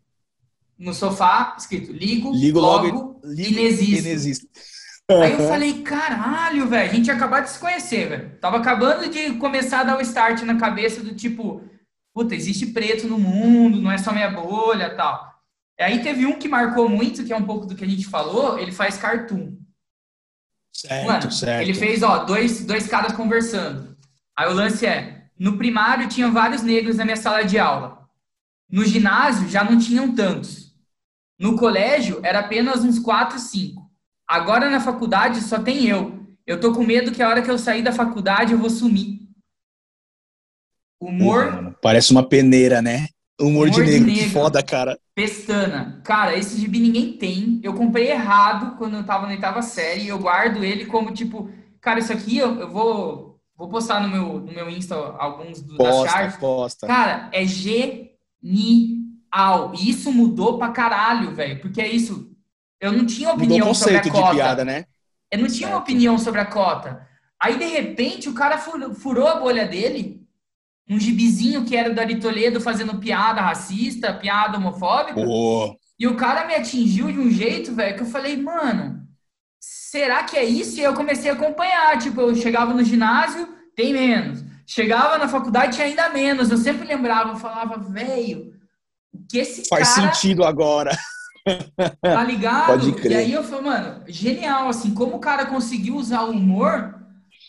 no sofá, escrito ligo, ligo logo, logo ligo, inexiste. inexiste. Aí eu falei, caralho, velho, a gente ia acabar de se conhecer, velho. Tava acabando de começar a dar o um start na cabeça do tipo, puta, existe preto no mundo, não é só minha bolha tal. Aí teve um que marcou muito, que é um pouco do que a gente falou, ele faz cartoon. Certo, Mano, certo. Ele fez, ó, dois, dois caras conversando. Aí o lance é, no primário tinha vários negros na minha sala de aula. No ginásio já não tinham tantos. No colégio, era apenas uns 4, 5. Agora na faculdade só tem eu. Eu tô com medo que a hora que eu sair da faculdade eu vou sumir. Humor. parece uma peneira, né? Humor, Humor de, negro, de negro, que foda, cara. Pestana. Cara, esse gibi ninguém tem. Eu comprei errado quando eu tava na oitava série. Eu guardo ele como tipo, cara, isso aqui eu, eu vou, vou postar no meu, no meu Insta alguns do, posta, das charts. Posta. Cara, é genial. Au. E isso mudou pra caralho, velho. Porque é isso. Eu não tinha opinião sobre a cota. Piada, né? Eu não tinha certo. uma opinião sobre a cota. Aí, de repente, o cara furou a bolha dele. Um gibizinho que era do Ari Toledo fazendo piada racista, piada homofóbica. E o cara me atingiu de um jeito, velho, que eu falei, mano, será que é isso? E eu comecei a acompanhar. Tipo, eu chegava no ginásio, tem menos. Chegava na faculdade, tinha ainda menos. Eu sempre lembrava, eu falava, velho, que esse Faz cara... sentido agora. Tá ligado? Pode crer. E aí eu falei, mano, genial, assim, como o cara conseguiu usar o humor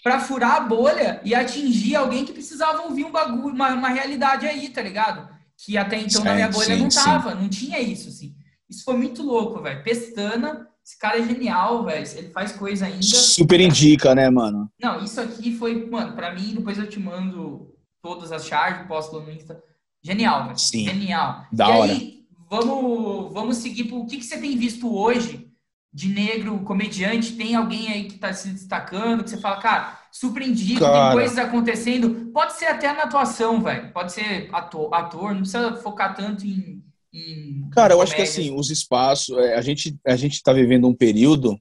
para furar a bolha e atingir alguém que precisava ouvir um bagulho, uma, uma realidade aí, tá ligado? Que até então sim, na minha bolha sim, não tava, sim. não tinha isso, assim. Isso foi muito louco, velho. Pestana, esse cara é genial, velho. Ele faz coisa ainda. Super indica, né, mano? Não, isso aqui foi, mano, pra mim, depois eu te mando todas as charges, posto no Insta. Genial, velho. Sim. Genial. Da e hora. aí, vamos, vamos seguir para o que, que você tem visto hoje de negro comediante? Tem alguém aí que está se destacando, que você fala, cara, surpreendido, cara. tem coisas acontecendo. Pode ser até na atuação, velho. Pode ser ator, ator, não precisa focar tanto em. Em cara, eu acho que assim, os espaços. É, a gente a gente está vivendo um período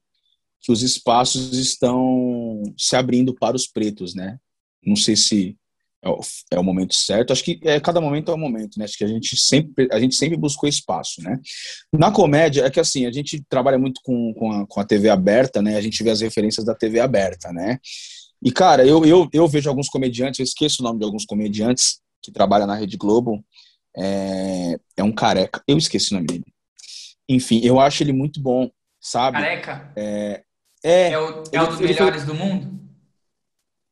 que os espaços estão se abrindo para os pretos, né? Não sei se é o, é o momento certo. Acho que é, cada momento é um momento, né? Acho que a gente sempre, a gente sempre buscou espaço, né? Na comédia, é que assim, a gente trabalha muito com, com, a, com a TV aberta, né? A gente vê as referências da TV aberta, né? E, cara, eu, eu, eu vejo alguns comediantes, eu esqueço o nome de alguns comediantes que trabalham na Rede Globo. É, é um careca, eu esqueci o nome dele. Enfim, eu acho ele muito bom. sabe? Careca? É, é, é, o, é um dos melhores foi... do mundo?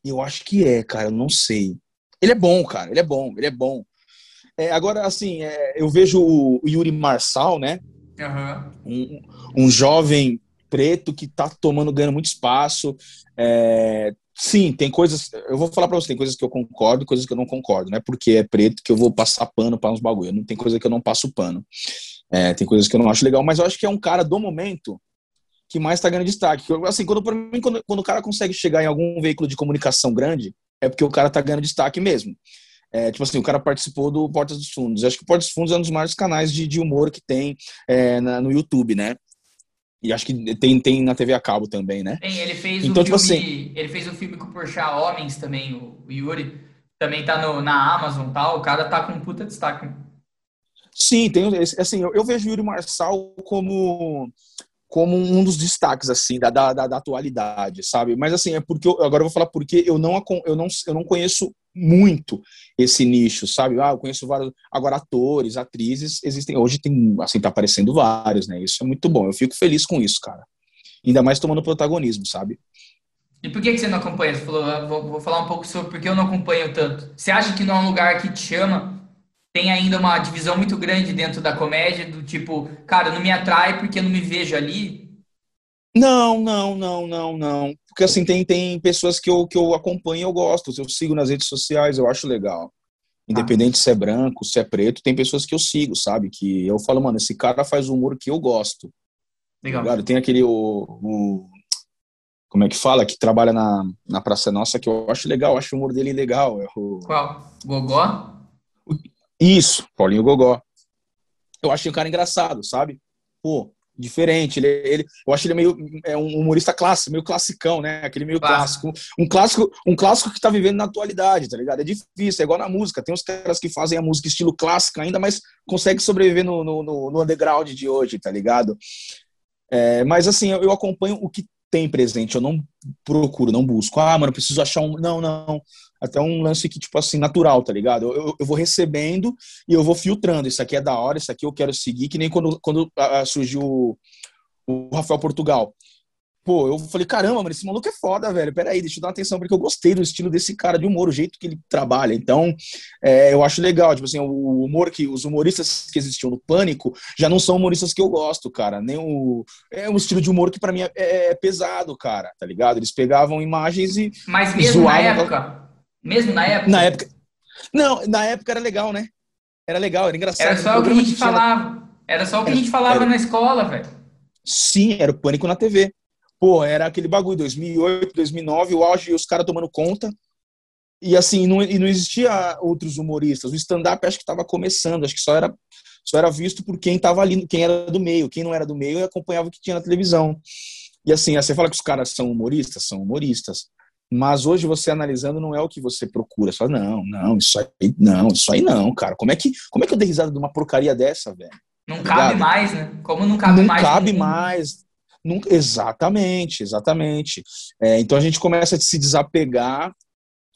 Eu acho que é, cara, eu não sei. Ele é bom, cara, ele é bom, ele é bom. É, agora, assim, é, eu vejo o Yuri Marçal, né? Uhum. Um, um, jovem preto que tá tomando, ganhando muito espaço. É, sim, tem coisas. Eu vou falar pra você, tem coisas que eu concordo coisas que eu não concordo. Não é porque é preto que eu vou passar pano para uns bagulho. Não tem coisa que eu não passo pano. É, tem coisas que eu não acho legal, mas eu acho que é um cara do momento que mais tá ganhando destaque. Assim, quando, pra mim, quando, quando o cara consegue chegar em algum veículo de comunicação grande, é porque o cara tá ganhando destaque mesmo. É, tipo assim, o cara participou do Portas dos Fundos. Eu acho que o Portas dos Fundos é um dos maiores canais de, de humor que tem é, na, no YouTube, né? E acho que tem, tem na TV a cabo também, né? Tem, ele fez então, tipo filme, assim, ele fez um filme com o Porchat Homens também, o, Yuri. Também tá no, na Amazon tal. O cara tá com puta destaque. Sim, tem assim, eu, eu vejo o Yuri Marçal como como um dos destaques assim da, da, da, atualidade, sabe? Mas assim é porque eu, agora eu vou falar porque eu não eu não eu não conheço muito esse nicho, sabe? Ah, eu conheço vários agora atores, atrizes existem hoje tem assim tá aparecendo vários, né? Isso é muito bom. Eu fico feliz com isso, cara. Ainda mais tomando protagonismo, sabe? E por que, você não acompanha? Você falou, ah, vou, vou falar um pouco sobre por que eu não acompanho tanto. Você acha que não é um lugar que te chama? tem ainda uma divisão muito grande dentro da comédia, do tipo, cara, não me atrai porque eu não me vejo ali? Não, não, não, não, não. Porque assim, tem, tem pessoas que eu, que eu acompanho e eu gosto, eu sigo nas redes sociais, eu acho legal. Independente ah. se é branco, se é preto, tem pessoas que eu sigo, sabe? Que eu falo, mano, esse cara faz humor que eu gosto. Legal. Tá tem aquele, o, o, como é que fala, que trabalha na, na Praça Nossa, que eu acho legal, eu acho o humor dele legal. É o... Qual? Gogó? Isso, Paulinho Gogó. Eu achei o cara engraçado, sabe? Pô, diferente. Ele, ele, eu acho ele meio é um humorista clássico, meio classicão, né? Aquele meio clássico. Um clássico, um clássico que tá vivendo na atualidade, tá ligado? É difícil, é igual na música. Tem uns caras que fazem a música estilo clássico ainda, mas conseguem sobreviver no, no, no underground de hoje, tá ligado? É, mas assim, eu, eu acompanho o que tem presente, eu não procuro, não busco. Ah, mano, preciso achar um. Não, não até um lance que, tipo assim, natural, tá ligado? Eu, eu vou recebendo e eu vou filtrando. Isso aqui é da hora, isso aqui eu quero seguir, que nem quando, quando uh, surgiu o, o Rafael Portugal. Pô, eu falei, caramba, mano, esse maluco é foda, velho. Peraí, deixa eu dar atenção, porque eu gostei do estilo desse cara de humor, o jeito que ele trabalha. Então, é, eu acho legal, tipo assim, o humor que os humoristas que existiam no Pânico já não são humoristas que eu gosto, cara. Nem o. É um estilo de humor que para mim é, é, pesado, cara, tá ligado? Eles pegavam imagens e. Mas mesmo na época, mesmo na época? Na época. Não, na época era legal, né? Era legal, era engraçado. Era só o que a gente falava. Era só o que a gente falava era... na escola, velho. Sim, era o pânico na TV. Pô, era aquele bagulho, 2008, 2009, o auge e os caras tomando conta. E assim, não, e não existia outros humoristas. O stand-up acho que estava começando, acho que só era, só era visto por quem estava ali, quem era do meio. Quem não era do meio acompanhava o que tinha na televisão. E assim, você fala que os caras são humoristas? São humoristas. Mas hoje você analisando não é o que você procura. Você fala, não, não, isso aí não, isso aí não, cara. Como é que, como é que eu dei risada de uma porcaria dessa, velho? Não tá cabe mais, né? Como não cabe não mais? Não cabe mais. Não, exatamente, exatamente. É, então a gente começa a se desapegar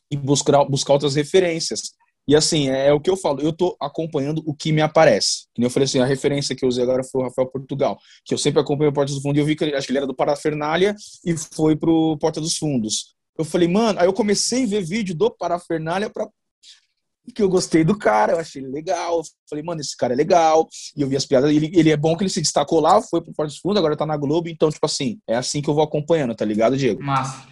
e buscar, buscar outras referências. E assim, é, é o que eu falo, eu tô acompanhando o que me aparece. Que nem eu falei assim, a referência que eu usei agora foi o Rafael Portugal, que eu sempre acompanho o Porta dos Fundos, e eu vi que ele, acho que ele era do Parafernália e foi pro Porta dos Fundos. Eu falei, mano, aí eu comecei a ver vídeo do Parafernália pra que eu gostei do cara, eu achei ele legal. Eu falei, mano, esse cara é legal. E eu vi as piadas. Ele, ele é bom que ele se destacou lá, foi pro Porto dos Fundos, agora tá na Globo. Então, tipo assim, é assim que eu vou acompanhando, tá ligado, Diego? Massa.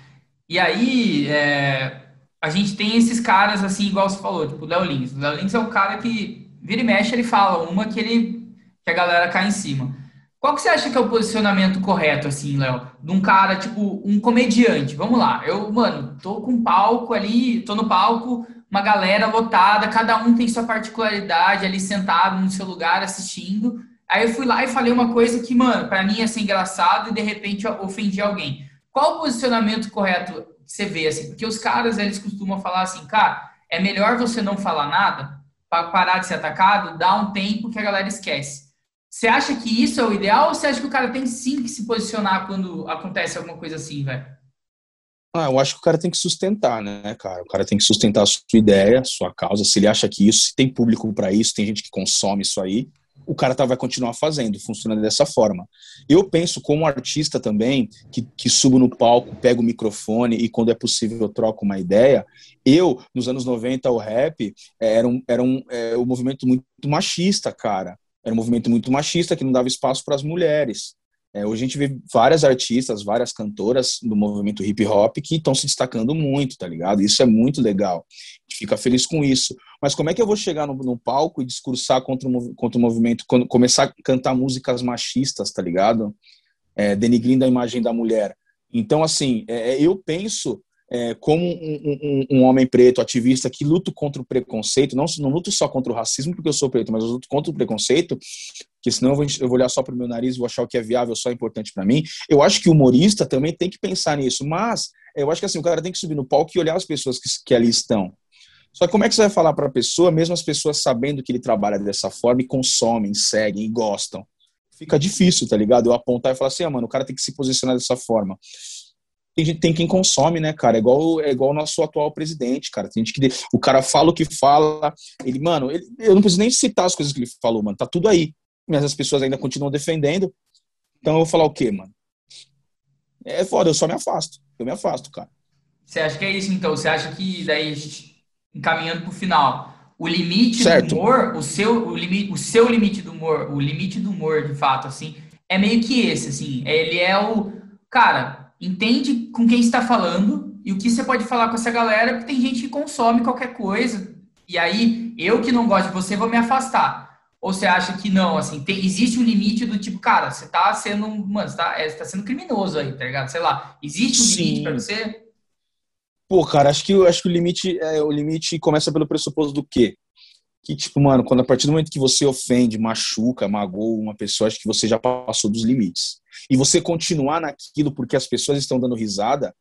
E aí, é, a gente tem esses caras, assim, igual você falou, tipo o Léo Lins. O Léo Lins é um cara que vira e mexe, ele fala uma que ele que a galera cai em cima. Qual que você acha que é o posicionamento correto, assim, Léo? De um cara, tipo, um comediante. Vamos lá. Eu, mano, tô com um palco ali, tô no palco, uma galera lotada, cada um tem sua particularidade ali sentado no seu lugar assistindo. Aí eu fui lá e falei uma coisa que, mano, para mim ia ser engraçado e de repente ofendi alguém. Qual o posicionamento correto que você vê, assim? Porque os caras, eles costumam falar assim, cara, é melhor você não falar nada para parar de ser atacado, dá um tempo que a galera esquece. Você acha que isso é o ideal ou você acha que o cara tem sim que se posicionar quando acontece alguma coisa assim, velho? Ah, eu acho que o cara tem que sustentar, né, cara? O cara tem que sustentar a sua ideia, a sua causa. Se ele acha que isso, se tem público para isso, tem gente que consome isso aí, o cara tá, vai continuar fazendo, funcionando dessa forma. Eu penso como artista também, que, que subo no palco, pego o microfone e quando é possível eu troco uma ideia. Eu, nos anos 90, o rap era um, era um, é, um movimento muito machista, cara. Era um movimento muito machista que não dava espaço para as mulheres. É, hoje a gente vê várias artistas, várias cantoras do movimento hip hop que estão se destacando muito, tá ligado? Isso é muito legal. A gente fica feliz com isso. Mas como é que eu vou chegar no, no palco e discursar contra o, contra o movimento, quando, começar a cantar músicas machistas, tá ligado? É, denigrindo a imagem da mulher. Então, assim, é, é eu penso é, como um, um, um, homem preto, ativista, que luto contra o preconceito, não, não luto só contra o racismo porque eu sou preto, mas eu luto contra o preconceito, que senão eu vou, eu vou olhar só para o meu nariz e vou achar o que é viável só é importante para mim. Eu acho que o humorista também tem que pensar nisso, mas eu acho que assim, o cara tem que subir no palco e olhar as pessoas que, que ali estão. Só que como é que você vai falar para a pessoa, mesmo as pessoas sabendo que ele trabalha dessa forma e consomem, seguem e gostam? Fica difícil, tá ligado? Eu apontar e falar assim, ah, mano, o cara tem que se posicionar dessa forma tem, gente, tem quem consome, né, cara? É igual, é igual o nosso atual presidente, cara. Tem gente que. O cara fala o que fala. Ele, mano, ele, eu não preciso nem citar as coisas que ele falou, mano. Tá tudo aí. Mas as pessoas ainda continuam defendendo. Então eu vou falar o quê, mano? É foda, eu só me afasto. Eu me afasto, cara. Você acha que é isso, então? Você acha que, daí, encaminhando pro final, o limite certo. do humor, o seu, o, limite, o seu limite do humor, o limite do humor, de fato, assim, é meio que esse, assim. Ele é o. Cara, entende com quem está falando e o que você pode falar com essa galera, porque tem gente que consome qualquer coisa. E aí, eu que não gosto de você, vou me afastar. Ou você acha que não, assim, tem, existe um limite do tipo, cara, você tá sendo, mano, você tá, é, você tá sendo criminoso aí, tá ligado? Sei lá, existe um Sim. limite pra você? Pô, cara, acho que, acho que o limite, é, o limite começa pelo pressuposto do quê? Que, tipo, mano, quando a partir do momento que você ofende, machuca, magoa uma pessoa, acho que você já passou dos limites. E você continuar naquilo porque as pessoas estão dando risada,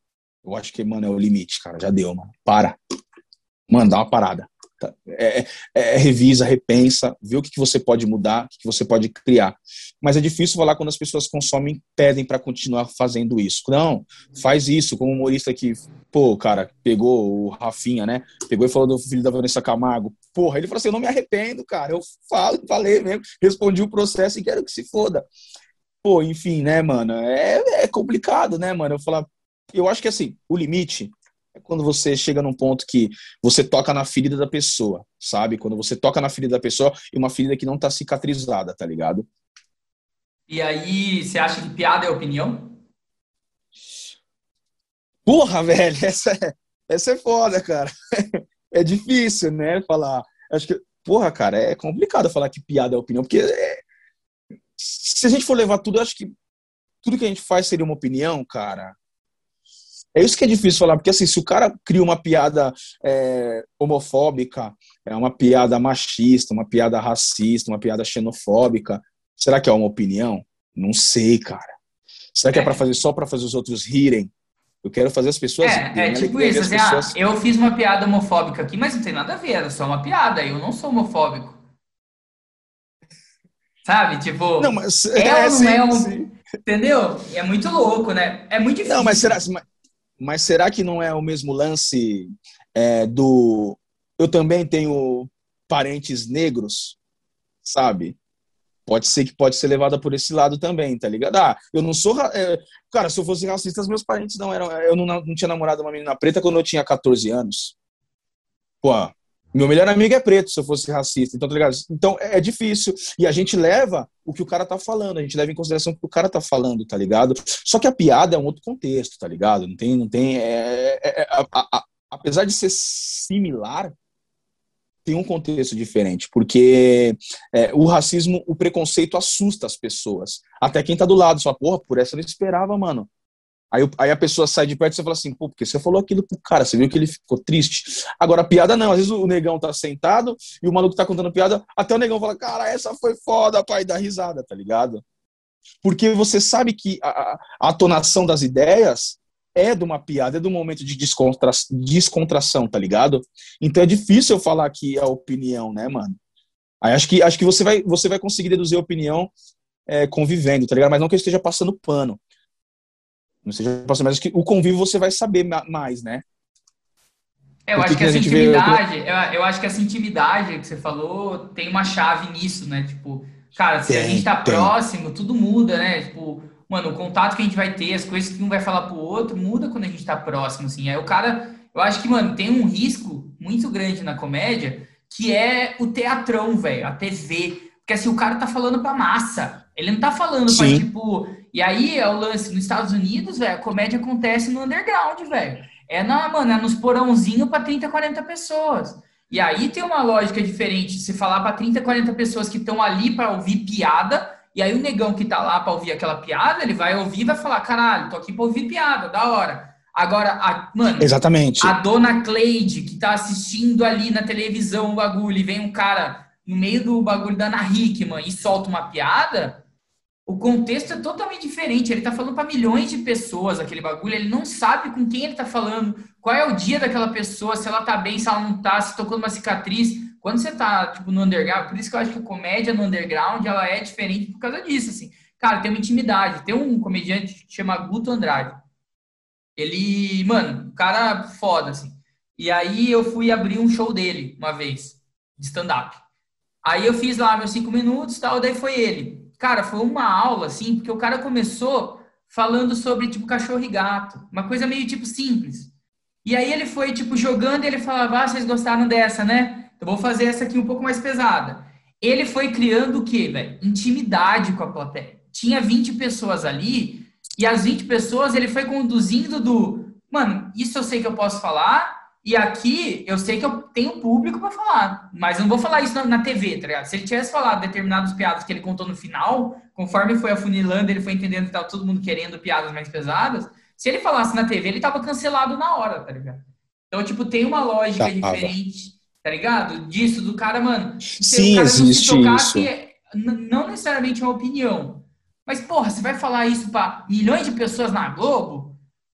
eu acho que, mano, é o limite, cara. Já deu, mano. Para. Mano, dá uma parada. Tá? É, é, é, revisa, repensa, vê o que, que você pode mudar, o que, que você pode criar. Mas é difícil falar quando as pessoas consomem, pedem para continuar fazendo isso. Não, faz isso, como humorista que, pô, cara, pegou o Rafinha, né? Pegou e falou do filho da Vanessa Camargo. Porra, ele falou assim: eu não me arrependo, cara. Eu falo, falei mesmo, respondi o processo e quero que se foda. Pô, enfim, né, mano? É, é complicado, né, mano? Eu falar. Eu acho que assim, o limite é quando você chega num ponto que você toca na ferida da pessoa, sabe? Quando você toca na ferida da pessoa e uma ferida que não tá cicatrizada, tá ligado? E aí, você acha que piada é opinião? Porra, velho, essa é, essa é foda, cara. É difícil, né, falar. Acho que, porra, cara, é complicado falar que piada é opinião, porque é, se a gente for levar tudo, acho que tudo que a gente faz seria uma opinião, cara. É isso que é difícil falar, porque assim, se o cara cria uma piada é, homofóbica, é uma piada machista, uma piada racista, uma piada xenofóbica, será que é uma opinião? Não sei, cara. Será que é, é para fazer só para fazer os outros rirem? Eu quero fazer as pessoas. É, é tipo isso. Assim, ah, pessoas... ah, eu fiz uma piada homofóbica aqui, mas não tem nada a ver, é só uma piada. Eu não sou homofóbico. Sabe? Tipo, não, mas, é, é sim, é um. Entendeu? É muito louco, né? É muito difícil. Não, mas será, mas será que não é o mesmo lance é, do. Eu também tenho parentes negros, sabe? Pode ser que pode ser levada por esse lado também, tá ligado? Ah, eu não sou. É, cara, se eu fosse racista, meus parentes não eram. Eu não, não tinha namorado uma menina preta quando eu tinha 14 anos. Pô, meu melhor amigo é preto, se eu fosse racista. Então, tá ligado? Então, é, é difícil. E a gente leva o que o cara tá falando, a gente leva em consideração o que o cara tá falando, tá ligado? Só que a piada é um outro contexto, tá ligado? Não tem. Não tem é, é, é a, a, apesar de ser similar, tem um contexto diferente, porque é, o racismo, o preconceito assusta as pessoas. Até quem tá do lado, só, porra, por essa eu não esperava, mano. Aí, aí a pessoa sai de perto e você fala assim, pô, porque você falou aquilo pro cara, você viu que ele ficou triste. Agora, a piada não, às vezes o negão tá sentado e o maluco tá contando piada, até o negão fala, cara, essa foi foda, pai, dá risada, tá ligado? Porque você sabe que a, a tonação das ideias é de uma piada, é um momento de descontra, descontração, tá ligado? Então é difícil eu falar que é opinião, né, mano? Aí acho que, acho que você, vai, você vai conseguir deduzir a opinião é, convivendo, tá ligado? Mas não que eu esteja passando pano. Não seja mas que o convívio você vai saber mais, né? É, eu acho que, que essa intimidade, vê... eu, eu acho que essa intimidade que você falou tem uma chave nisso, né? Tipo, cara, se tem, a gente tá tem. próximo, tudo muda, né? Tipo, mano, o contato que a gente vai ter, as coisas que um vai falar pro outro, muda quando a gente tá próximo, assim. Aí o cara, eu acho que, mano, tem um risco muito grande na comédia, que é o teatrão, velho, a TV. Porque assim, o cara tá falando pra massa. Ele não tá falando Sim. pra, tipo. E aí é o lance, nos Estados Unidos, velho, a comédia acontece no underground, velho. É na, mano, é nos porãozinhos pra 30, 40 pessoas. E aí tem uma lógica diferente. Se falar para 30, 40 pessoas que estão ali para ouvir piada, e aí o negão que tá lá para ouvir aquela piada, ele vai ouvir e vai falar: caralho, tô aqui pra ouvir piada, da hora. Agora, a, mano, Exatamente. a dona Cleide, que tá assistindo ali na televisão o bagulho, e vem um cara no meio do bagulho da Ana Hickman e solta uma piada, o contexto é totalmente diferente. Ele tá falando para milhões de pessoas aquele bagulho, ele não sabe com quem ele tá falando, qual é o dia daquela pessoa, se ela tá bem, se ela não tá, se tocou numa cicatriz. Quando você tá, tipo, no underground, por isso que eu acho que a comédia no underground, ela é diferente por causa disso, assim. Cara, tem uma intimidade. Tem um comediante que chama Guto Andrade. Ele, mano, cara foda, assim. E aí eu fui abrir um show dele uma vez, de stand-up. Aí eu fiz lá meus cinco minutos tal, daí foi ele. Cara, foi uma aula, assim, porque o cara começou falando sobre, tipo, cachorro e gato. Uma coisa meio, tipo, simples. E aí ele foi, tipo, jogando e ele falava, ah, vocês gostaram dessa, né? Eu vou fazer essa aqui um pouco mais pesada. Ele foi criando o quê, velho? Intimidade com a plateia. Tinha 20 pessoas ali e as 20 pessoas ele foi conduzindo do, mano, isso eu sei que eu posso falar, e aqui eu sei que eu tenho público para falar, mas eu não vou falar isso na, na, TV, tá ligado? Se ele tivesse falado determinadas piadas que ele contou no final, conforme foi afunilando, ele foi entendendo que tava todo mundo querendo piadas mais pesadas. Se ele falasse na TV, ele tava cancelado na hora, tá ligado? Então, tipo, tem uma lógica tá, diferente, tá ligado? Disso, do cara, mano. Sim, cara existe não isso. Que é, não necessariamente uma opinião, mas, porra, você vai falar isso para milhões de pessoas na Globo,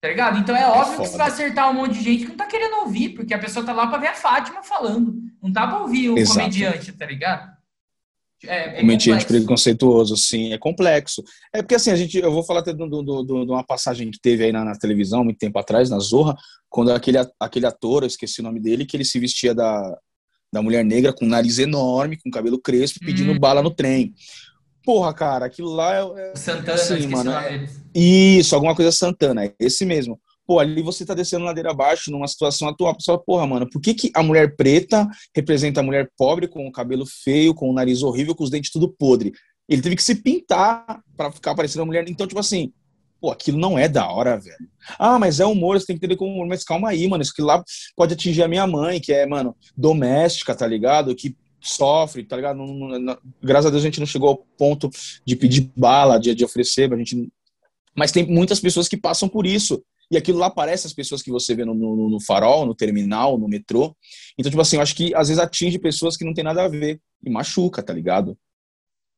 tá ligado? Então é, é óbvio que você vai acertar um monte de gente que não tá querendo ouvir, porque a pessoa tá lá para ver a Fátima falando. Não tá pra ouvir o Exato. comediante, tá ligado? É, é comediante preconceituoso, sim, é complexo. É porque assim, a gente, eu vou falar até de, uma passagem que teve aí na, na, televisão, muito tempo atrás, na Zorra, quando aquele, aquele ator, eu esqueci o nome dele, que ele se vestia da, da mulher negra com um nariz enorme, com cabelo crespo, pedindo hum. bala no trem. Porra, cara, aquilo lá é. é Santana, assim, mano. É, isso, alguma coisa Santana, é esse mesmo. Pô, ali você tá descendo ladeira abaixo numa situação atual. A pessoa, porra, mano, por que, que a mulher preta representa a mulher pobre com o cabelo feio, com o nariz horrível, com os dentes tudo podre? Ele teve que se pintar para ficar parecendo uma mulher. Então, tipo assim, pô, aquilo não é da hora, velho. Ah, mas é humor, você tem que entender como humor. Mas calma aí, mano, isso que lá pode atingir a minha mãe, que é, mano, doméstica, tá ligado? Que sofre, tá ligado? Não, não, não, graças a Deus a gente não chegou ao ponto de pedir bala, de, de oferecer, a gente. Mas tem muitas pessoas que passam por isso. E aquilo lá aparece as pessoas que você vê no, no, no, farol, no terminal, no metrô. Então, tipo assim, eu acho que às vezes atinge pessoas que não tem nada a ver. E machuca, tá ligado?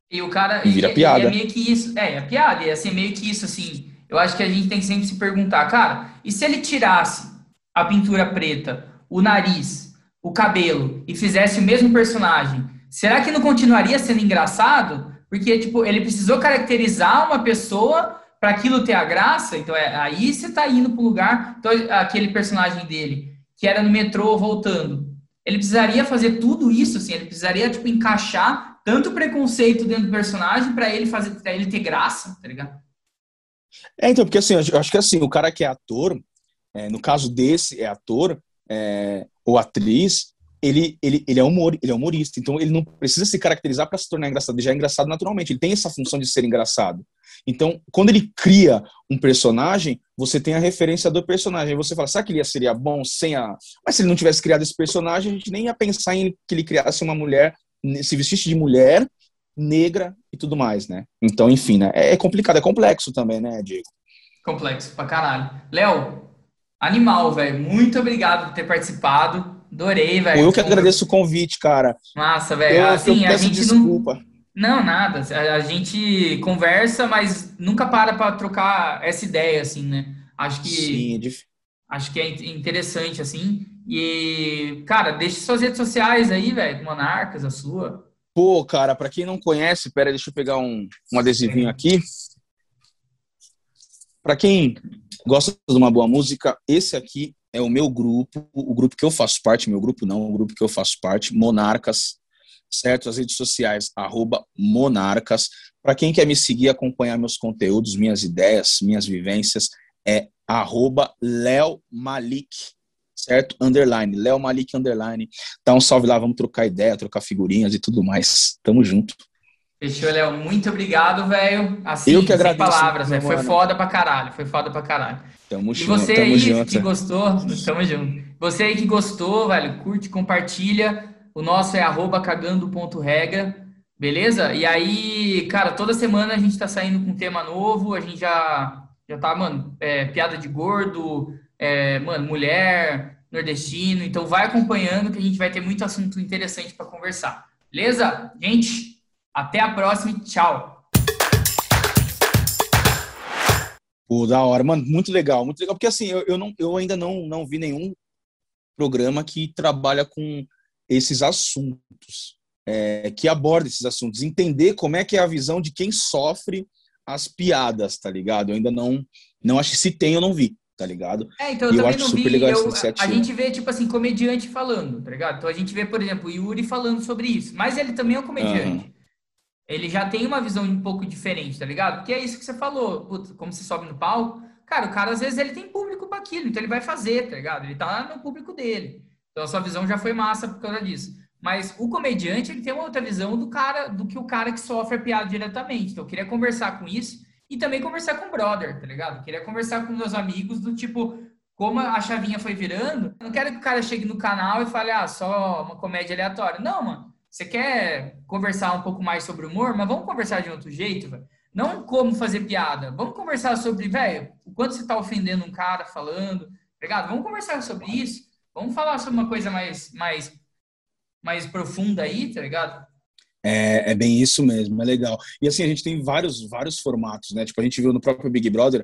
E o cara. E vira e, piada. E é meio que isso. É, é piada. E é assim, meio que isso, assim. Eu acho que a gente tem que sempre se perguntar, cara, e se ele tirasse a pintura preta, o nariz, o cabelo e fizesse o mesmo personagem, será que não continuaria sendo engraçado? Porque, tipo, ele precisou caracterizar uma pessoa para aquilo ter a graça. Então, é, aí você tá indo para um lugar. Então, aquele personagem dele, que era no metrô voltando, ele precisaria fazer tudo isso, assim, ele precisaria, tipo, encaixar tanto preconceito dentro do personagem para ele fazer, pra ele ter graça, tá ligado? É, então, porque assim, eu acho que assim, o cara que é ator, é, no caso desse, é ator, é, ou atriz, ele, ele, ele, é humor, ele é humorista, então ele não precisa se caracterizar para se tornar engraçado, ele já é engraçado naturalmente, ele tem essa função de ser engraçado. Então, quando ele cria um personagem, você tem a referência do personagem. Aí você fala, será que ele seria bom sem a. Mas se ele não tivesse criado esse personagem, a gente nem ia pensar em que ele criasse uma mulher, se vestisse de mulher, negra e tudo mais, né? Então, enfim, né? É complicado, é complexo também, né, Diego? Complexo pra caralho. Léo, Animal, velho. Muito obrigado por ter participado. Adorei, velho. Eu que agradeço o convite, cara. Massa, velho. Assim, eu a gente desculpa. Não... não, nada. A gente conversa, mas nunca para para trocar essa ideia, assim, né? Acho que. Sim, é difícil. Acho que é interessante, assim. E, cara, deixe suas redes sociais aí, velho. Monarcas, a sua. Pô, cara, para quem não conhece, pera, deixa eu pegar um, um adesivinho aqui. Para quem gosta de uma boa música, esse aqui é o meu grupo, o grupo que eu faço parte, meu grupo não, o grupo que eu faço parte, Monarcas. Certo? As redes sociais, arroba Monarcas. Para quem quer me seguir, acompanhar meus conteúdos, minhas ideias, minhas vivências, é arroba Léo Malik, certo? Underline, Léo Malik Underline. Dá um salve lá, vamos trocar ideia, trocar figurinhas e tudo mais. Tamo junto. Fechou, Léo. Muito obrigado, velho. Assim, Eu que agradeço. Palavras, né? Foi foda pra caralho. Foi foda pra caralho. Tamo e junto. você tamo aí junto. que gostou, tamo junto. Você aí que gostou, velho, curte, compartilha. O nosso é cagando.regra, beleza? E aí, cara, toda semana a gente tá saindo com um tema novo. A gente já, já tá, mano, é, piada de gordo, é, mano, mulher, nordestino. Então vai acompanhando que a gente vai ter muito assunto interessante para conversar. Beleza? Gente, até a próxima e tchau. Pô, da hora, mano, muito legal, muito legal, porque assim, eu, eu, não, eu ainda não, não vi nenhum programa que trabalha com esses assuntos, é, que aborda esses assuntos, entender como é que é a visão de quem sofre as piadas, tá ligado? Eu ainda não, não acho que se tem, eu não vi, tá ligado? É, então eu, eu também não vi, eu, a gente vê, tipo assim, comediante falando, tá ligado? Então a gente vê, por exemplo, o Yuri falando sobre isso, mas ele também é um comediante. Uhum ele já tem uma visão um pouco diferente, tá ligado? Porque é isso que você falou, putz, como você sobe no palco, cara, o cara às vezes ele tem público para aquilo, então ele vai fazer, tá ligado? Ele tá no público dele. Então a sua visão já foi massa por causa disso. Mas o comediante, ele tem uma outra visão do cara, do que o cara que sofre a piada diretamente. Então eu queria conversar com isso e também conversar com o brother, tá ligado? Eu queria conversar com meus amigos do tipo, como a chavinha foi virando. Eu não quero que o cara chegue no canal e fale, ah, só uma comédia aleatória. Não, mano você quer conversar um pouco mais sobre humor, mas vamos conversar de outro jeito, velho. Não como fazer piada. Vamos conversar sobre, velho, o quanto você tá ofendendo um cara falando, tá Vamos conversar sobre isso. Vamos falar sobre uma coisa mais, mais, mais profunda aí, tá ligado? É, é bem isso mesmo, é legal. E assim, a gente tem vários, vários formatos, né? Tipo, a gente viu no próprio Big Brother,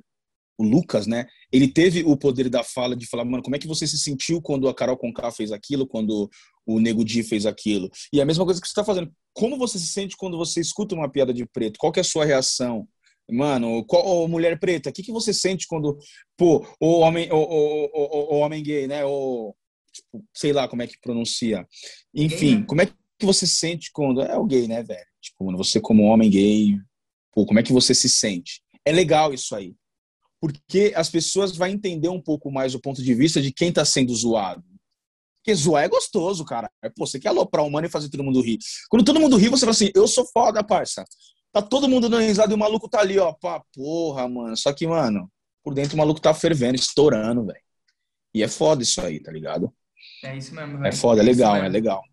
o Lucas, né? Ele teve o poder da fala de falar, mano, como é que você se sentiu quando a Carol Conká fez aquilo, quando o Nego Di fez aquilo? E a mesma coisa que você está fazendo. Como você se sente quando você escuta uma piada de preto? Qual é a sua reação? Mano, qual, mulher preta, o que, que você sente quando, pô, o homem, o, o, o, o homem gay, né? Ou, tipo, sei lá como é que pronuncia. Enfim, gay, né? como é que você sente quando. É o gay, né, velho? Tipo, você como homem gay, pô, como é que você se sente? É legal isso aí porque as pessoas vão entender um pouco mais o ponto de vista de quem está sendo zoado. Porque zoar é gostoso, cara. É, pô, você quer aloprar um mano e fazer todo mundo rir. Quando todo mundo ri, você fala assim, eu sou foda, parça. Tá todo mundo dando risada e o maluco tá ali, ó. Pá, porra, mano. Só que, mano, por dentro o maluco tá fervendo, estourando, velho. E é foda isso aí, tá ligado? É isso mesmo. É foda, é legal, é legal.